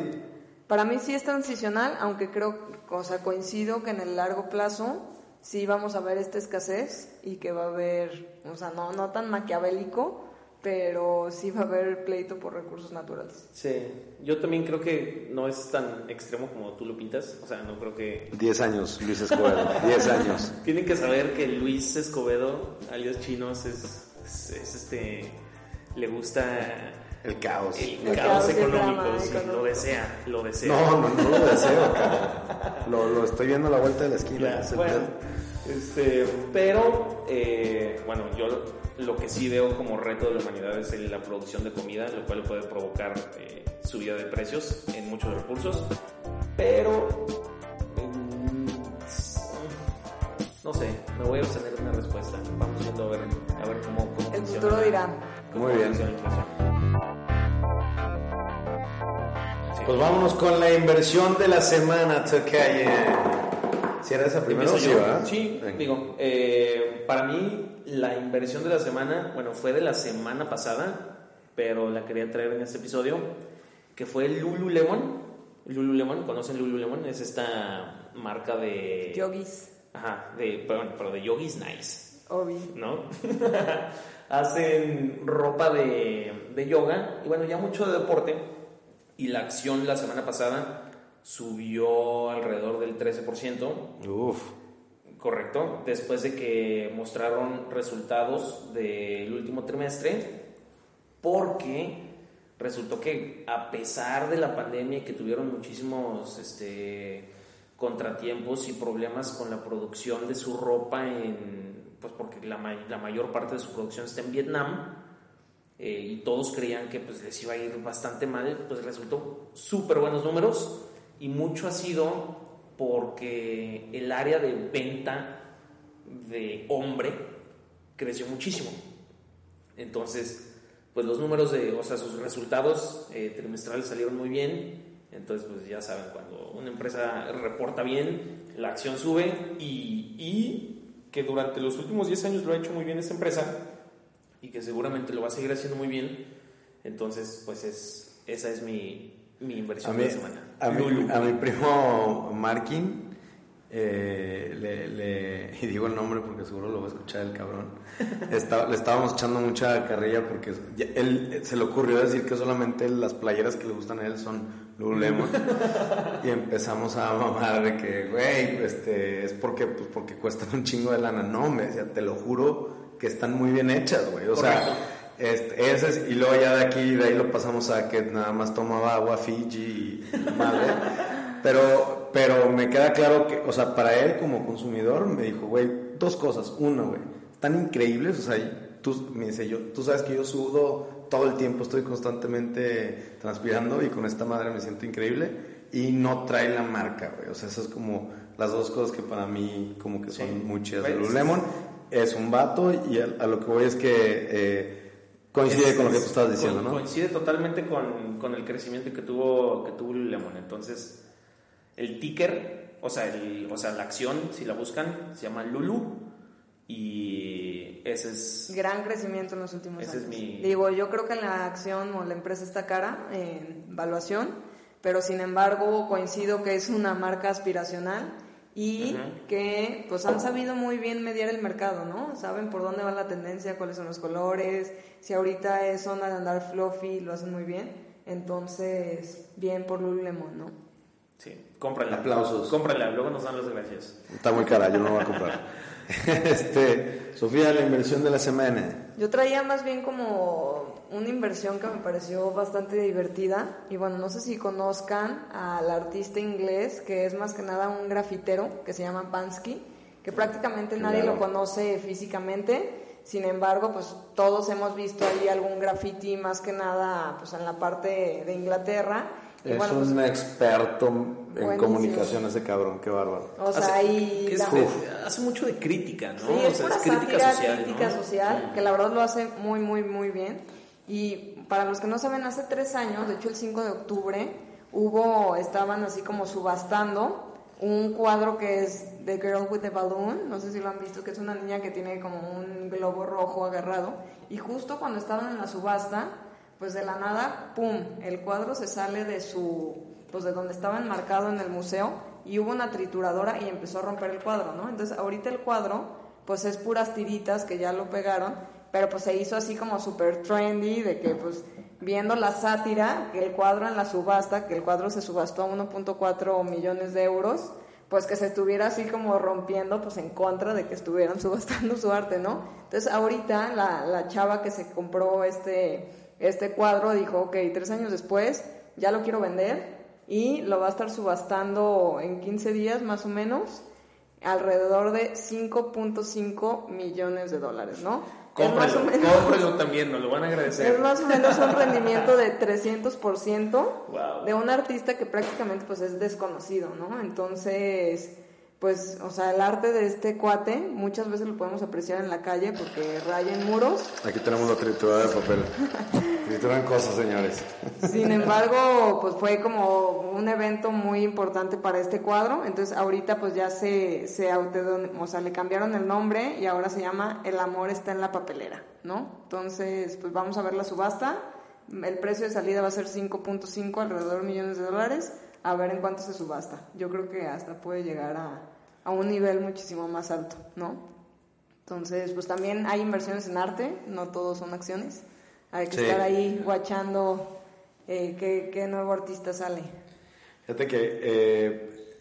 Para mí sí es transicional, aunque creo, o sea, coincido que en el largo plazo sí vamos a ver esta escasez y que va a haber, o sea, no, no tan maquiavélico, pero sí va a haber pleito por recursos naturales. Sí, yo también creo que no es tan extremo como tú lo pintas, o sea, no creo que... Diez años, Luis Escobedo, diez años. Tienen que saber que Luis Escobedo, alias Chinos, es es, este, le gusta el caos. El, caos, económico, lo desea, lo desea. No, no, no lo deseo, lo, lo, estoy viendo a la vuelta de la esquina. Este, pero, eh, bueno, yo lo que sí veo como reto de la humanidad es la producción de comida, lo cual puede provocar eh, subida de precios en muchos recursos, pero no sé, me voy a obtener una respuesta. Vamos viendo a ver, a ver cómo, cómo El futuro dirá. Muy bien. Pues vámonos con la inversión de la semana, Tocaye. ¿Si era esa primera sí, Sí, digo, eh, para mí la inversión de la semana, bueno, fue de la semana pasada, pero la quería traer en este episodio, que fue Lululemon. Lululemon, ¿conocen Lululemon? Es esta marca de... Yogis. Ajá, de, pero, pero de yogis nice. Obvio. ¿No? Hacen ropa de, de yoga y bueno, ya mucho de deporte. Y la acción la semana pasada subió alrededor del 13%. Uf. Correcto. Después de que mostraron resultados del último trimestre, porque resultó que a pesar de la pandemia que tuvieron muchísimos este, contratiempos y problemas con la producción de su ropa, en, pues porque la, la mayor parte de su producción está en Vietnam eh, y todos creían que pues les iba a ir bastante mal, pues resultó súper buenos números y mucho ha sido porque el área de venta de hombre creció muchísimo. Entonces, pues los números de, o sea, sus resultados eh, trimestrales salieron muy bien entonces, pues ya saben, cuando una empresa reporta bien, la acción sube y, y que durante los últimos 10 años lo ha hecho muy bien esta empresa y que seguramente lo va a seguir haciendo muy bien. Entonces, pues es, esa es mi, mi inversión de la semana. A mi, a mi primo Markin eh, le, y digo el nombre porque seguro lo va a escuchar el cabrón. le estábamos echando mucha carrilla porque él se le ocurrió decir que solamente las playeras que le gustan a él son Lululemon. y empezamos a mamar de que, güey, este, es porque, pues, porque cuestan un chingo de lana. No, me decía, te lo juro que están muy bien hechas, güey. O sea, este, ese es, y luego ya de aquí, de ahí lo pasamos a que nada más tomaba agua Fiji y madre. Pero, pero me queda claro que, o sea, para él como consumidor me dijo, güey, dos cosas. Uno, güey, están increíbles, o sea, tú, me dice yo, tú sabes que yo sudo todo el tiempo, estoy constantemente transpirando y con esta madre me siento increíble y no trae la marca, güey. O sea, esas es como las dos cosas que para mí como que son muy chidas Lululemon. Es un vato y a, lo que voy es que eh, coincide con lo que tú estabas diciendo, ¿no? Coincide totalmente con, con, el crecimiento que tuvo, que tuvo Lululemon. Entonces, el ticker, o sea, el, o sea, la acción, si la buscan, se llama Lulu. Y ese es... Gran crecimiento en los últimos ese años. Es mi... Digo, yo creo que la acción o la empresa está cara en valuación, pero sin embargo coincido que es una marca aspiracional y que pues han sabido muy bien mediar el mercado, ¿no? Saben por dónde va la tendencia, cuáles son los colores, si ahorita es zona de andar fluffy, lo hacen muy bien. Entonces, bien por Lululemon, ¿no? Sí, cómprala. Aplausos. Cómprala, luego nos dan las gracias. Está muy cara, yo no voy a comprar. este, Sofía, la inversión de la semana. Yo traía más bien como una inversión que me pareció bastante divertida. Y bueno, no sé si conozcan al artista inglés, que es más que nada un grafitero, que se llama Pansky, que prácticamente nadie lo conoce físicamente Sin embargo, pues todos hemos visto ahí algún graffiti más que nada pues en la parte de Inglaterra. Y es bueno, un pues, experto en comunicación ese cabrón, qué bárbaro. O sea, ahí hace mucho de crítica, ¿no? Sí, es pura crítica social, crítica social, que la verdad lo hace muy, muy, muy bien. Y para los que no saben, hace tres años, de hecho el 5 de octubre, hubo, estaban así como subastando un cuadro que es The Girl with the Balloon, no sé si lo han visto, que es una niña que tiene como un globo rojo agarrado. Y justo cuando estaban en la subasta, pues de la nada, ¡pum!, el cuadro se sale de su, pues de donde estaba enmarcado en el museo y hubo una trituradora y empezó a romper el cuadro, ¿no? Entonces ahorita el cuadro, pues es puras tiritas que ya lo pegaron, pero pues se hizo así como súper trendy, de que pues viendo la sátira, que el cuadro en la subasta, que el cuadro se subastó a 1.4 millones de euros, pues que se estuviera así como rompiendo pues en contra de que estuvieran subastando su arte, ¿no? Entonces ahorita la, la chava que se compró este, este cuadro dijo, ok, tres años después ya lo quiero vender y lo va a estar subastando en 15 días más o menos alrededor de 5.5 millones de dólares, ¿no? Cómprelo, también, nos lo van a agradecer. Es más o menos un rendimiento de 300% de un artista que prácticamente pues es desconocido, ¿no? Entonces, pues, o sea, el arte de este cuate muchas veces lo podemos apreciar en la calle porque raya en muros. Aquí tenemos la triturada de papel. Trituran cosas, señores. Sin embargo, pues fue como un evento muy importante para este cuadro. Entonces, ahorita pues ya se, se o sea, le cambiaron el nombre y ahora se llama El amor está en la papelera, ¿no? Entonces, pues vamos a ver la subasta. El precio de salida va a ser 5.5, alrededor de millones de dólares a ver en cuánto se subasta. Yo creo que hasta puede llegar a, a un nivel muchísimo más alto, ¿no? Entonces, pues también hay inversiones en arte, no todos son acciones. Hay que estar ahí guachando eh, qué, qué, nuevo artista sale. Fíjate que eh,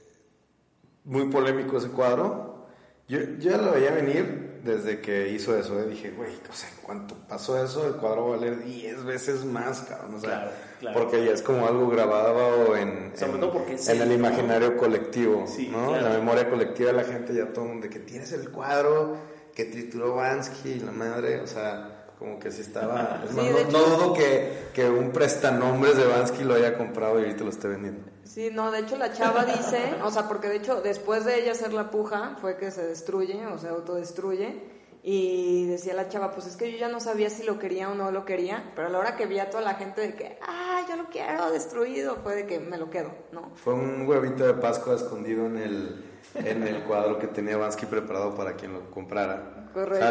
muy polémico ese cuadro. Yo, yo ya lo veía venir desde que hizo eso, ¿eh? dije, güey, o sea, en cuanto pasó eso, el cuadro va a valer 10 veces más, cabrón. O sea, porque ya es como algo grabado en, en, el imaginario colectivo, ¿no? En la memoria colectiva de la gente, ya todo de que tienes el cuadro que trituró Bansky y la madre, o sea como que si estaba. no, dudo que, que, un prestanombres de Bansky lo haya comprado y ahorita lo esté vendiendo. Sí, no, de hecho la chava dice, o sea, porque de hecho después de ella hacer la puja fue que se destruye, o sea, autodestruye. Y decía la chava, pues es que yo ya no sabía si lo quería o no lo quería, pero a la hora que vi a toda la gente de que, ah, yo lo quiero destruido, fue de que me lo quedo, ¿no? Fue un huevito de Pascua escondido en el, en el cuadro que tenía Bansky preparado para quien lo comprara. Correcto.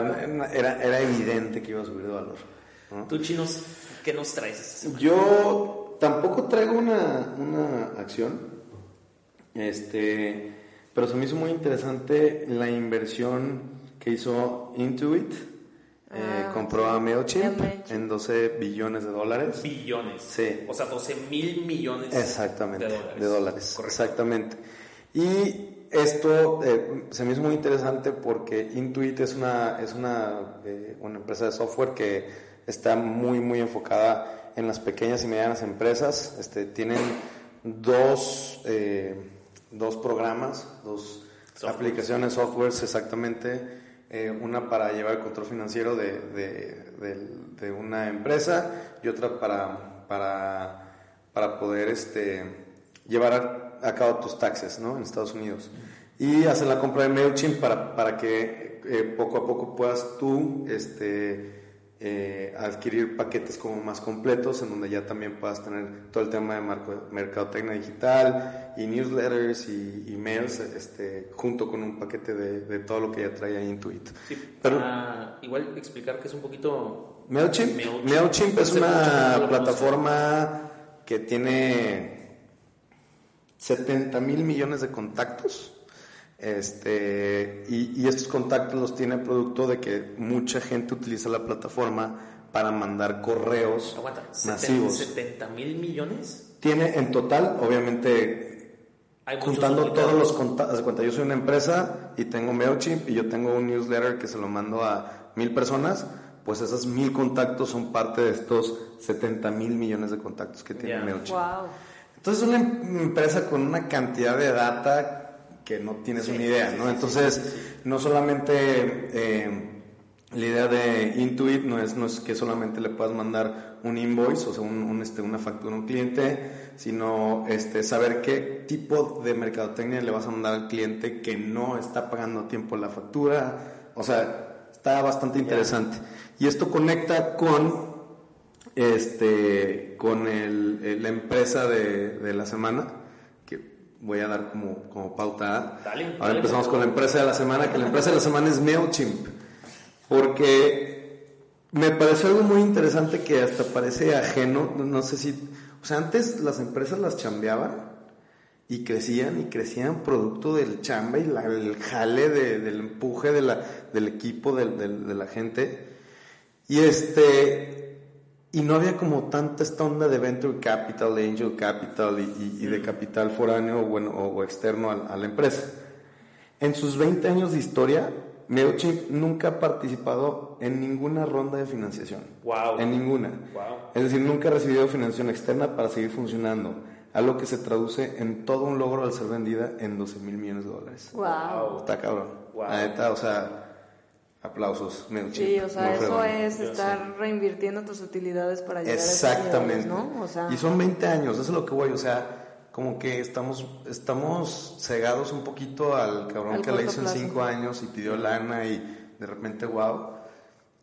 era, era evidente que iba a subir de valor. ¿Tú, chinos, qué nos traes? Yo tampoco traigo una, una acción, este, pero se me hizo muy interesante la inversión que hizo Intuit. Eh, ah, compró a MailChimp en 12 billones de dólares. Billones. Sí. O sea, 12 mil millones Exactamente, de dólares. Exactamente. Y esto eh, se me hizo muy interesante porque Intuit es una, es una, eh, una empresa de software que está muy, muy enfocada en las pequeñas y medianas empresas. Este, tienen dos, eh, dos programas, dos aplicaciones, softwares exactamente. una para llevar el control financiero de, de, de, una empresa y otra para, para, para poder este, llevar a cabo tus taxes ¿no? en Estados Unidos. Y hacer la compra de MailChimp para, para que eh, poco a poco puedas tú este, eh, adquirir paquetes como más completos, en donde ya también puedas tener todo el tema de mercadotecnia digital y newsletters y emails este, junto con un paquete de, de todo lo que ya trae Intuit. Pero, igual explicar que es un poquito... MailChimp, MailChimp es una plataforma que tiene 70 mil millones de contactos. Este, y, estos contactos los tiene producto de que mucha gente utiliza la plataforma para mandar correos Aguanta, masivos. ¿70 mil millones? Tiene en total, obviamente, juntando todos los contactos. Yo soy una empresa y tengo MailChimp y yo tengo un newsletter que se lo mando a mil personas. Pues esos mil contactos son parte de estos 70 mil millones de contactos que tiene MailChimp. Wow. Entonces es una empresa con una cantidad de data que no tienes una idea, ¿no? Entonces, no solamente eh, la idea de Intuit no es, no es que solamente le puedas mandar un invoice, o sea, un, este, una factura a un cliente, sino este, saber qué tipo de mercadotecnia le vas a mandar al cliente que no está pagando a tiempo la factura. O sea, está bastante interesante. Y esto conecta con, este, con el, la empresa de, de la semana, voy a dar como, como pauta. Ahora empezamos con la empresa de la semana, que la empresa de la semana es MailChimp porque me pareció algo muy interesante que hasta parece ajeno, no sé si, o sea, antes las empresas las chambeaban y crecían y crecían producto del chamba y el jale del empuje de la, del equipo, de, la gente. Y este, y no había como tanta esta onda de venture capital, de angel capital y, de capital foráneo bueno, o, externo a, a la empresa. En sus 20 años de historia, MailChimp nunca ha participado en ninguna ronda de financiación. Wow. En ninguna. Wow. Es decir, nunca ha recibido financiación externa para seguir funcionando. Algo que se traduce en todo un logro al ser vendida en 12 mil millones de dólares. Wow. Está cabrón. Wow. Neta, o sea, aplausos, MailChimp. Sí, o sea, eso es estar reinvirtiendo tus utilidades para llegar Exactamente. a ¿no? O sea, y son 20 años, eso es lo que voy, o sea como que estamos, estamos cegados un poquito al cabrón que la hizo en cinco años y pidió lana y de repente, wow.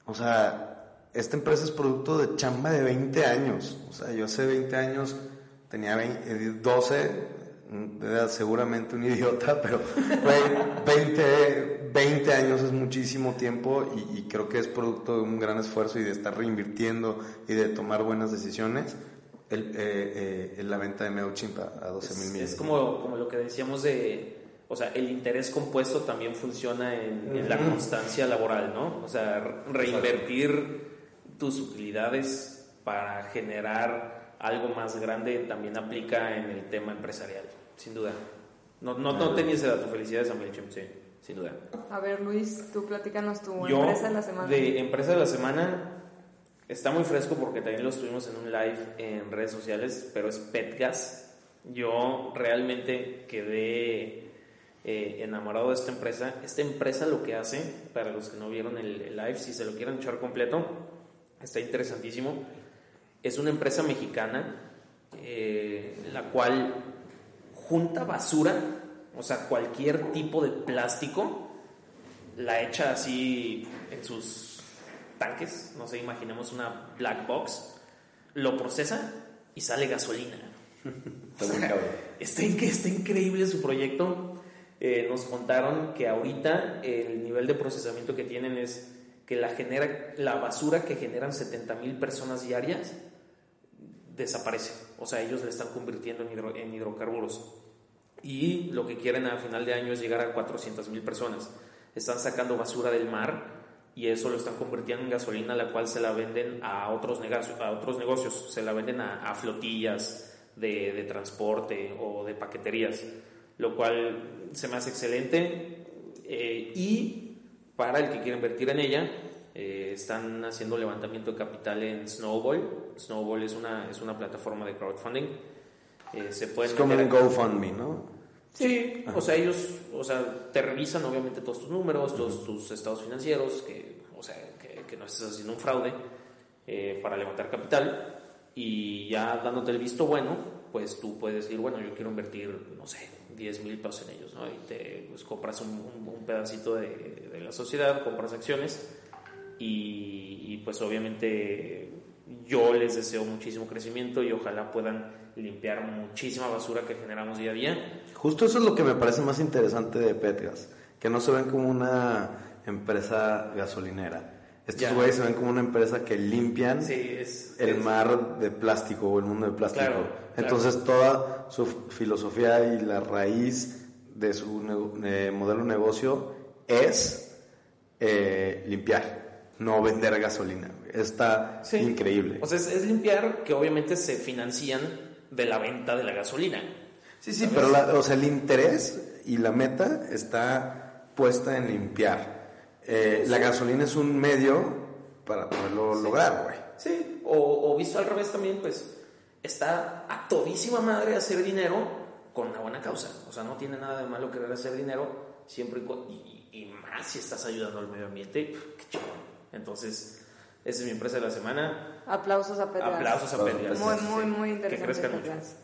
O sea, esta empresa es producto de chamba de 20 años. O sea, yo hace 20 años tenía 12, era seguramente un idiota, pero 20, 20 años es muchísimo tiempo y, y creo que es producto de un gran esfuerzo y de estar reinvirtiendo y de tomar buenas decisiones el, eh, eh, la venta de MailChimp a, 12 mil millones. Es como, como lo que decíamos de, o sea, el interés compuesto también funciona en, la constancia laboral, ¿no? O sea, reinvertir tus utilidades para generar algo más grande también aplica en el tema empresarial, sin duda. No, no, no tenías ese dato, felicidades a MailChimp, sí, sin duda. A ver, Luis, tú platícanos tu empresa de la semana. De empresa de la semana, Está muy fresco porque también lo estuvimos en un live en redes sociales, pero es Petgas. Yo realmente quedé eh, enamorado de esta empresa. Esta empresa lo que hace, para los que no vieron el, live, si se lo quieren echar completo, está interesantísimo. Es una empresa mexicana, eh, la cual junta basura, o sea, cualquier tipo de plástico, la echa así en sus tanques, no sé, imaginemos una black box, lo procesa y sale gasolina. está, está, increíble su proyecto. Eh, nos contaron que ahorita el nivel de procesamiento que tienen es que la, genera, la basura que generan 70 mil personas diarias desaparece. O sea, ellos le están convirtiendo en, en hidrocarburos. Y lo que quieren a final de año es llegar a 400 mil personas. Están sacando basura del mar y eso lo están convirtiendo en gasolina, la cual se la venden a otros negocios, a otros negocios se la venden a, flotillas de, transporte o de paqueterías, lo cual se me hace excelente. Eh, y para el que quiera invertir en ella, eh, están haciendo levantamiento de capital en Snowball. Snowball es una, es una plataforma de crowdfunding. Eh, se pueden es como un GoFundMe, ¿no? Sí, o sea, ellos, o sea, te revisan obviamente todos tus números, todos tus estados financieros, que, o sea, que, no estés haciendo un fraude eh, para levantar capital. Y ya dándote el visto bueno, pues tú puedes decir, bueno, yo quiero invertir, no sé, 10 mil pesos en ellos, ¿no? Y te pues, compras un, pedacito de, de, la sociedad, compras acciones y, y pues obviamente yo les deseo muchísimo crecimiento y ojalá puedan limpiar muchísima basura que generamos día a día. Justo eso es lo que me parece más interesante de Petgas, que no se ven como una empresa gasolinera. Estos güeyes se ven como una empresa que limpian el mar de plástico o el mundo de plástico. Entonces toda su filosofía y la raíz de su modelo de negocio es eh, limpiar, no vender gasolina. Está increíble. O sea, es, es, limpiar que obviamente se financian de la venta de la gasolina. Sí, sí, pero o sea, el interés y la meta está puesta en limpiar. Eh, la gasolina es un medio para poderlo lograr, güey. Sí, o, visto al revés también, pues está a todísima madre hacer dinero con una buena causa. O sea, no tiene nada de malo querer hacer dinero siempre y, y, más si estás ayudando al medio ambiente. Qué Entonces, esa es mi empresa de la semana. Aplausos a Petras. Aplausos a Petras. Muy, muy, muy Que interesante. crezcan mucho. Petras.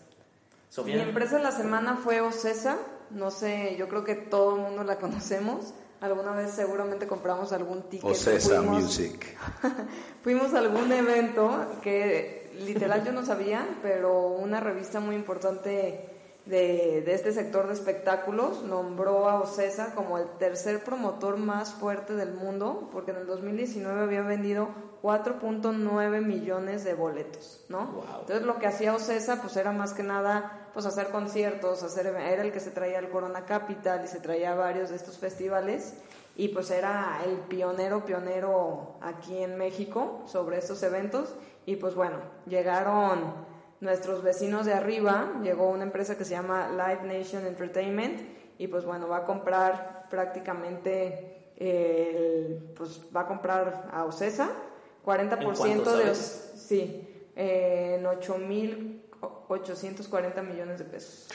Sofía. Mi empresa de la semana fue Ocesa. No sé, yo creo que todo el mundo la conocemos. Alguna vez seguramente compramos algún ticket. Ocesa Fuimos- Music. Fuimos a algún evento que literal yo no sabía, pero una revista muy importante de, de este sector de espectáculos nombró a Ocesa como el tercer promotor más fuerte del mundo, porque en el 2019 había vendido 4.9 millones de boletos, ¿no? Wow. Entonces lo que hacía Ocesa pues era más que nada pues hacer conciertos, hacer era el que se traía al Corona Capital y se traía varios de estos festivales y pues era el pionero pionero aquí en México sobre estos eventos y pues bueno, llegaron nuestros vecinos de arriba, llegó una empresa que se llama Live Nation Entertainment y pues bueno, va a comprar prácticamente el, pues va a comprar a Ocesa 40% cuánto, de sabes? sí, eh, en 8.840 millones de pesos.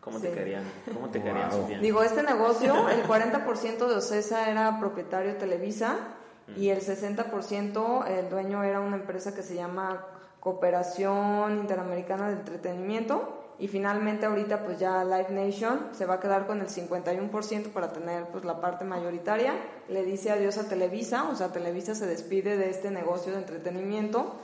¿Cómo te querían? ¿Cómo te querían, Wow. Sofía? Digo, este negocio, el 40% de Ocesa era propietario de Televisa y el 60% el dueño era una empresa que se llama Cooperación Interamericana de Entretenimiento y finalmente ahorita pues ya Live Nation se va a quedar con el 51% para tener pues la parte mayoritaria. Le dice adiós a Televisa, o sea, Televisa se despide de este negocio de entretenimiento.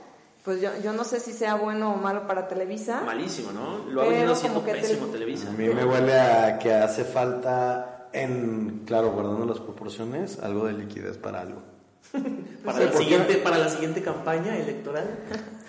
Pues yo, yo no sé si sea bueno o malo para Televisa. Malísimo, ¿no? Lo ha Pero venido haciendo como que pésimo te- Televisa. A mí me huele a que hace falta, en claro, guardando las proporciones, algo de liquidez para algo. Para, Sí, la siguiente, para la siguiente campaña electoral.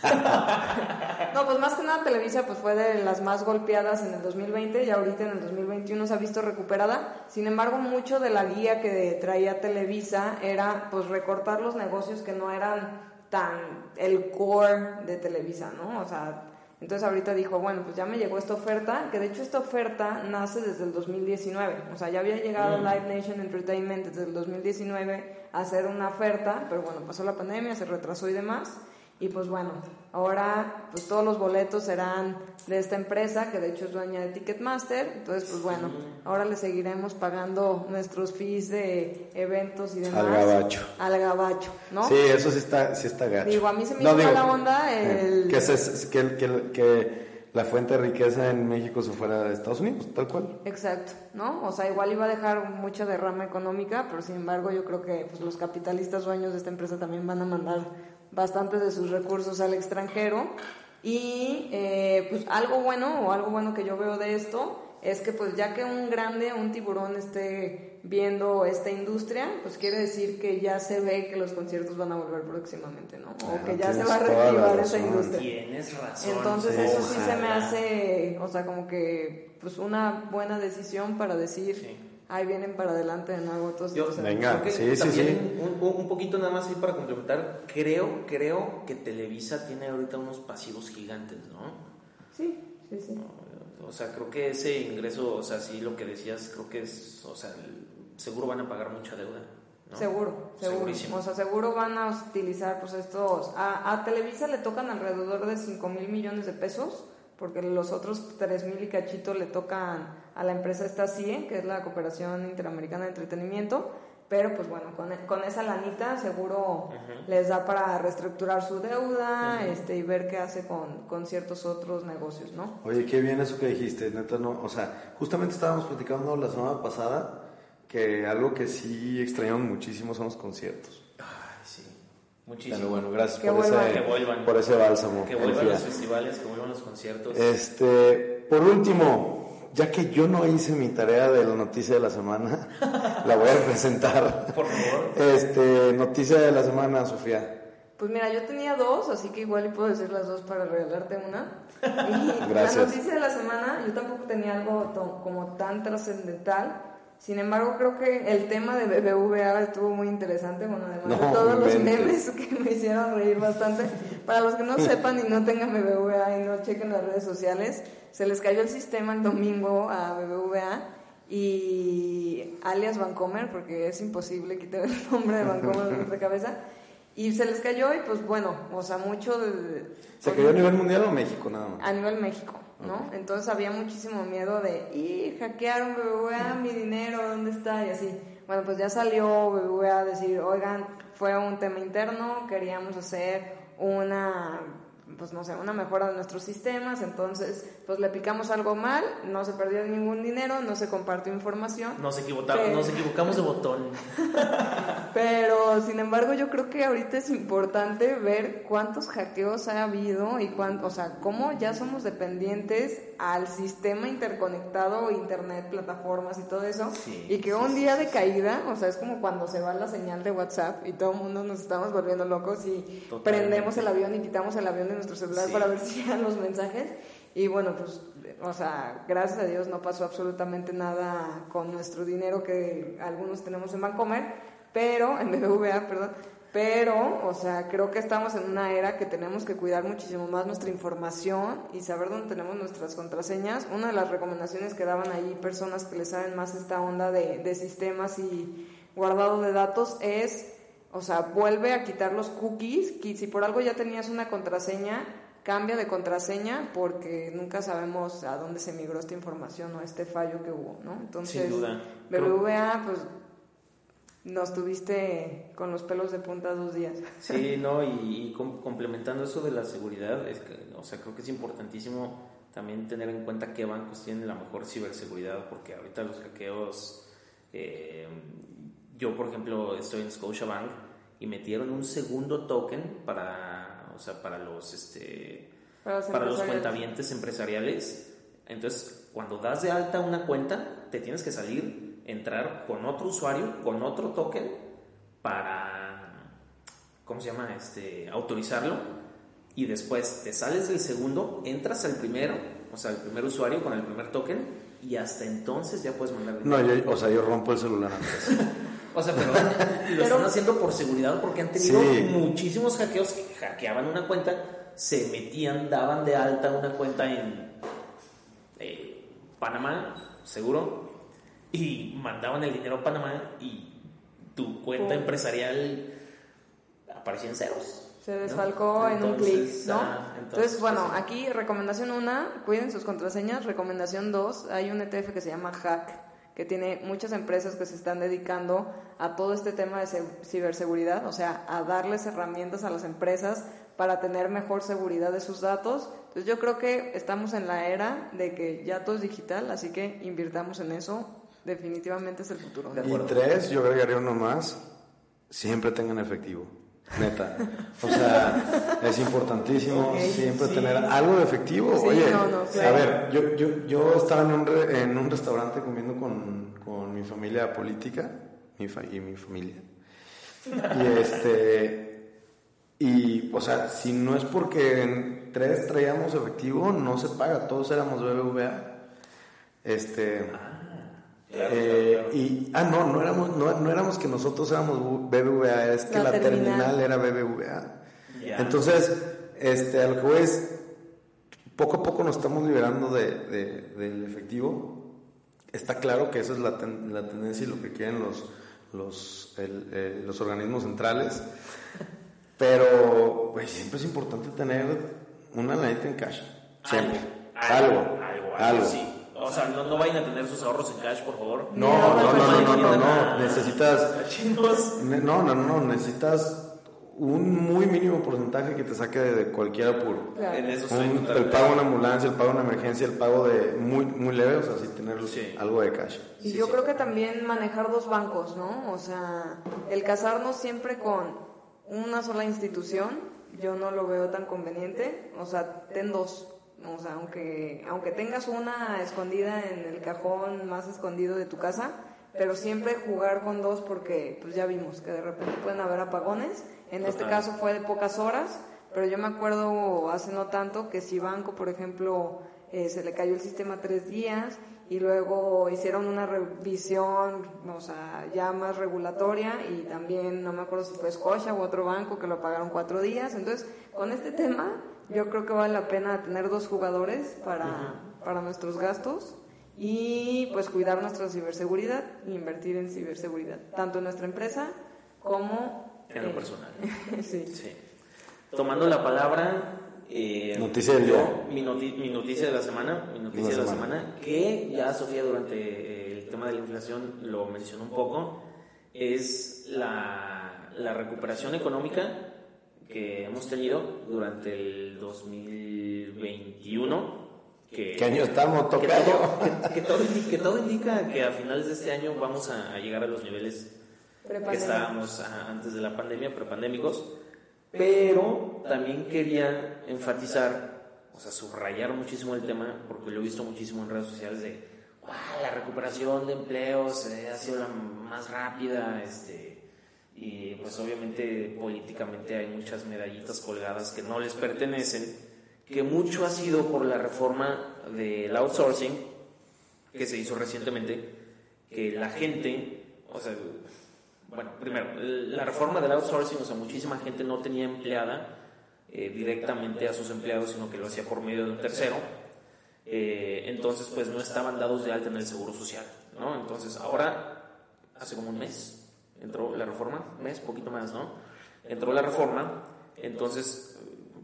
No, pues más que nada Televisa pues fue de las más golpeadas en el 2020 y ahorita en el 2021 se ha visto recuperada. Sin embargo, mucho de la guía que traía Televisa era pues recortar los negocios que no eran tan el core de Televisa, ¿no? O sea, entonces ahorita dijo, bueno, pues ya me llegó esta oferta, que de hecho esta oferta nace desde el 2019. O sea, ya había llegado Live Nation Entertainment desde el 2019 a hacer una oferta, pero bueno, pasó la pandemia, se retrasó y demás. Y pues bueno, ahora pues todos los boletos serán de esta empresa, que de hecho es dueña de Ticketmaster. Entonces, pues bueno, ahora le seguiremos pagando nuestros fees de eventos y demás. Al gabacho. Al gabacho, ¿no? Sí, eso sí está, sí está gacho. Digo, a mí se me No, hizo digo, mala onda el... eh, que, se- que, que- que la fuente de riqueza en México se fuera de Estados Unidos, tal cual. Exacto, ¿no? O sea, igual iba a dejar mucha derrama económica, pero sin embargo yo creo que pues, los capitalistas dueños de esta empresa también van a mandar bastante de sus recursos al extranjero. Y eh, pues algo bueno o algo bueno que yo veo de esto es que pues ya que un grande, un tiburón esté viendo esta industria, pues quiere decir que ya se ve que los conciertos van a volver próximamente, ¿no? O Ah, que ya se va a reactivar esa industria. Tienes razón. Entonces eso sí se me hace, o sea, como que pues una buena decisión para decir, Sí. Ahí vienen para adelante de nuevo todos Yo- estos. Venga. Sí, sí, también Un, poquito nada más ahí para complementar. Creo, creo que Televisa tiene ahorita unos pasivos gigantes, ¿no? Sí, sí, sí. O sea, creo que ese ingreso, o sea, sí, lo que decías, creo que es, o sea, el- seguro van a pagar mucha deuda. ¿no? Seguro, seguro. Segurísimo. O sea, seguro van a utilizar pues estos... A, a Televisa le tocan alrededor de 5 mil millones de pesos, porque los otros 3 mil y cachito le tocan a la empresa esta CIE, que es la Cooperación Interamericana de Entretenimiento. Pero pues bueno, con, con esa lanita seguro les da para reestructurar su deuda este, y ver qué hace con, con ciertos otros negocios, ¿no? Oye, qué bien eso que dijiste, neta, no, o sea, justamente estábamos platicando la semana pasada que algo que sí extrañamos muchísimo son los conciertos. Muchísimo. Pero bueno, gracias Que por vuelvan. ese, Que vuelvan. por ese bálsamo. Que vuelvan los festivales, que vuelvan los conciertos. Este, por último, ya que yo no hice mi tarea de la noticia de la semana, la voy a presentar. Por favor. Este, noticia de la semana, Sofía. Pues mira, yo tenía dos, así que igual y puedo decir las dos para regalarte una. Y Gracias. la noticia de la semana, yo tampoco tenía algo como tan trascendental. Sin embargo, creo que el tema de BBVA estuvo muy interesante, bueno, además No, de todos los memes que me hicieron reír bastante. Para los que no sepan y no tengan BBVA y no chequen las redes sociales, se les cayó el sistema el domingo a BBVA y alias Vancomer, porque es imposible quitar el nombre de Vancomer de nuestra cabeza. Y se les cayó y pues bueno, o sea, mucho de... ¿Se cayó a nivel mundial o México nada más? a nivel México, ¿no? Entonces había muchísimo miedo de, y hackearon BBVA, mi dinero, ¿dónde está? Y así. Bueno, pues ya salió BBVA a decir, oigan, fue un tema interno, queríamos hacer una pues no sé, una mejora de nuestros sistemas, entonces pues le picamos algo mal, no se perdió ningún dinero, no se compartió información. Nos equivocamos, nos equivocamos de botón. pero sin embargo yo creo que ahorita es importante ver cuántos hackeos ha habido y cuánto, o sea, cómo ya somos dependientes al sistema interconectado, internet, plataformas y todo eso, y que un día de caída, o sea, es como cuando se va la señal de WhatsApp y todo el mundo nos estamos volviendo locos y prendemos el avión y quitamos el avión de nuestro celular para ver si llegan los mensajes. Y bueno, pues, o sea, gracias a Dios no pasó absolutamente nada con nuestro dinero que algunos tenemos en Bancomer, pero, en BBVA, perdón, pero, o sea, creo que estamos en una era que tenemos que cuidar muchísimo más nuestra información y saber dónde tenemos nuestras contraseñas. Una de las recomendaciones que daban ahí personas que le saben más esta onda de, de sistemas y guardado de datos es o sea, vuelve a quitar los cookies, que si por algo ya tenías una contraseña, cambia de contraseña porque nunca sabemos a dónde se migró esta información o este fallo que hubo, ¿no? Entonces, Sin duda. BBVA, pues nos tuviste con los pelos de punta dos días. Sí, no, y, complementando eso de la seguridad, es que, o sea, creo que es importantísimo también tener en cuenta qué bancos tienen la mejor ciberseguridad, porque ahorita los hackeos eh, yo, por ejemplo, estoy en Scotiabank y metieron un segundo token para, o sea, para los, este, para los, cuentavientes empresariales. Entonces, cuando das de alta una cuenta, te tienes que salir, entrar con otro usuario, con otro token, para, ¿cómo se llama? Este, autorizarlo. Y después te sales del segundo, entras al primero, o sea, el primer usuario con el primer token, y hasta entonces ya puedes mandar. No, yo, o sea, yo rompo el celular antes. O sea, pero lo están haciendo por seguridad porque han tenido muchísimos hackeos que hackeaban una cuenta, se metían, daban de alta una cuenta en eh, Panamá, seguro, y mandaban el dinero a Panamá y tu cuenta empresarial aparecía en ceros. Se desfalcó en un clic, ¿no? Ah, entonces, bueno, pues aquí recomendación una, cuiden sus contraseñas. Recomendación dos, hay un ETF que se llama Hack que tiene muchas empresas que se están dedicando a todo este tema de ciberseguridad, o sea, a darles herramientas a las empresas para tener mejor seguridad de sus datos. Entonces yo creo que estamos en la era de que ya todo es digital, así que invirtamos en eso, definitivamente es el futuro. Y tres, yo agregaría uno más, siempre tengan efectivo. Neta. O sea, es importantísimo siempre tener algo de efectivo. Oye, a ver, yo, yo, yo estaba en un, en un restaurante comiendo con, con mi familia política mi y mi familia. Y este. Y, o sea, si no es porque en tres traíamos efectivo, no se paga. Todos éramos BBVA. Este. Eh, y, ah, no, no éramos, no, éramos que nosotros éramos BBVA, es que la, terminal. era BBVA. Entonces, este, a lo que voy es, poco a poco nos estamos liberando de, del efectivo. Está claro que esa es la, la tendencia y lo que quieren los, los, eh, los organismos centrales. Pero, pues, siempre es importante tener una lanita en cash. Siempre. Algo. Algo. algo, Sí. O sea, no, no, vayan a tener sus ahorros en cash, por favor. No, no, no, no, no, no, Necesitas. No, no, no, necesitas un muy mínimo porcentaje que te saque de cualquier apuro. En eso el pago de una ambulancia, el pago de una emergencia, el pago de muy muy leve, o sea, sí tener algo de cash. Y yo creo que también manejar dos bancos, ¿no? O sea, el casarnos siempre con una sola institución, yo no lo veo tan conveniente. O sea, ten dos. O sea, aunque, aunque tengas una escondida en el cajón más escondido de tu casa, pero siempre jugar con dos porque pues ya vimos que de repente pueden haber apagones. En este caso fue de pocas horas, pero yo me acuerdo hace no tanto que si Banco, por ejemplo, eh, se le cayó el sistema tres días y luego hicieron una revisión, o sea, ya más regulatoria y también no me acuerdo si fue Scotia u otro banco que lo pagaron cuatro días. Entonces, con este tema yo creo que vale la pena tener dos jugadores para, para nuestros gastos y pues cuidar nuestra ciberseguridad e invertir en ciberseguridad, tanto en nuestra empresa como en lo personal. sí. Tomando la palabra, eh, noticia del día. Mi, mi, noticia de la semana, mi noticia de la semana, que ya Sofía durante el tema de la inflación lo mencionó un poco. es la, la recuperación económica que hemos tenido durante el 2021. Que, ¿Qué año estamos, todo, que, que todo, que todo indica que a finales de este año vamos a, a llegar a los niveles que estábamos ah, antes de la pandemia, prepandémicos. Pero también quería enfatizar, o sea, subrayar muchísimo el tema, porque lo he visto muchísimo en redes sociales de "Guau, la recuperación de empleos eh, ha sido la más rápida, este, y pues obviamente políticamente hay muchas medallitas colgadas que no les pertenecen, que mucho ha sido por la reforma del outsourcing que se hizo recientemente, que la gente, o sea, bueno, primero, la reforma del outsourcing, o sea, muchísima gente no tenía empleada eh, directamente a sus empleados, sino que lo hacía por medio de un tercero. Eh, entonces, pues no estaban dados de alta en el seguro social, ¿no? Entonces, ahora, hace como un mes, entró la reforma, mes, poquito más, ¿no? Entró la reforma, entonces,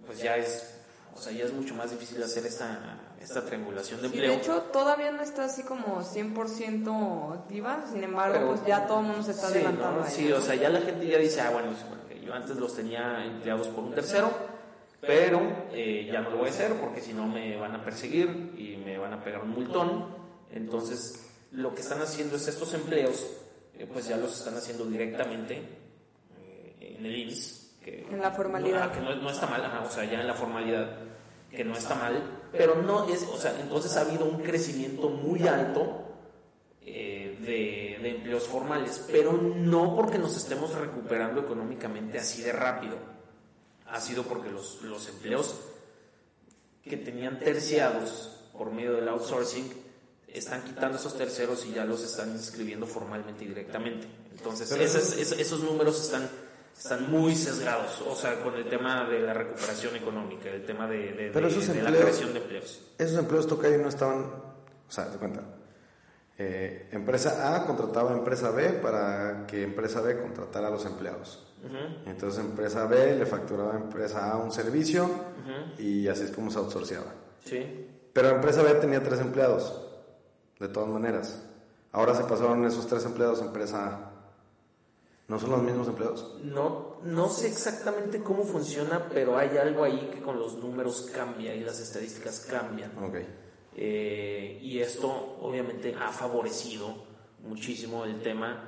pues ya es, o sea, ya es mucho más difícil hacer esta, esta triangulación de Sí, empleo. de hecho, todavía no está así como 100% activa, sin embargo, Pero- pues ya todo el mundo se está Sí, ahí, Sí, ¿no? o sea, ya la gente ya dice, ah, bueno, yo antes los tenía empleados por un tercero, pero eh, ya no lo voy a hacer porque si no me van a perseguir y me van a pegar un multón. Entonces, lo que están haciendo es estos empleos, eh, pues ya los están haciendo directamente eh, en el IMSS. Que, En la formalidad. Ah, que no, no está mal, ajá, o sea, ya en la formalidad, que no está mal, pero no es, o sea, entonces ha habido un crecimiento muy alto eh, de, de empleos formales, pero no porque nos estemos recuperando económicamente así de rápido. Ha sido porque los, los empleos que tenían terciados por medio del outsourcing están quitando esos terceros y ya los están inscribiendo formalmente y directamente. Entonces, Pero esos, esos- esos números están, están muy sesgados, o sea, con el tema de la recuperación económica, el tema de, de- Pero de- esos de la empleos- creación de empleos. Esos empleos tocayo no estaban, o sea, de cuenta. eh, empresa A contrataba a empresa B para que empresa B contratara a los empleados. Entonces empresa B le facturaba a empresa A un servicio ujú, y así es como se outsourciaba. Sí. Pero empresa B tenía tres empleados, de todas maneras. Ahora se pasaron esos tres empleados a empresa A. ¿No son los mismos empleados? No, no sé exactamente cómo funciona, pero hay algo ahí que con los números cambia y las estadísticas cambian. Ok. Eh, y esto obviamente ha favorecido muchísimo el tema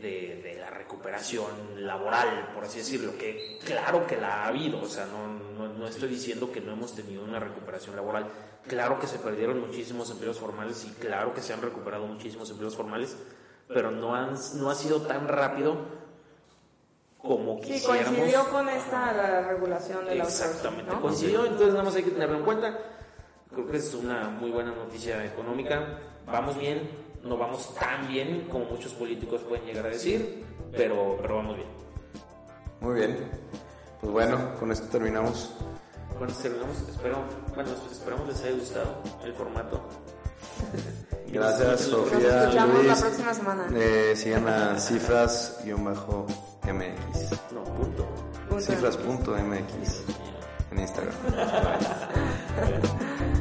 de, de la recuperación laboral, por así decirlo, que claro que la ha habido, o sea, no, no, no estoy diciendo que no hemos tenido una recuperación laboral, claro que se perdieron muchísimos empleos formales y claro que se han recuperado muchísimos empleos formales, pero no, han, no ha sido tan rápido como Sí, quisiéramos. coincidió con esta la regulación del Exactamente, outsourcing, ¿no? coincidió, entonces nada más hay que tenerlo en cuenta. Creo que es una muy buena noticia económica. Vamos bien, no vamos tan bien como muchos políticos pueden llegar a decir, pero, pero vamos bien. Muy bien. Pues bueno, con esto terminamos. Bueno, terminamos, espero, bueno, esperamos les haya gustado el formato. Gracias, Nos Sofía. Nos escuchamos la Luis. próxima semana. Eh, sigan a cifras-mx. No, punto. Punto. Cifras.mx en Instagram.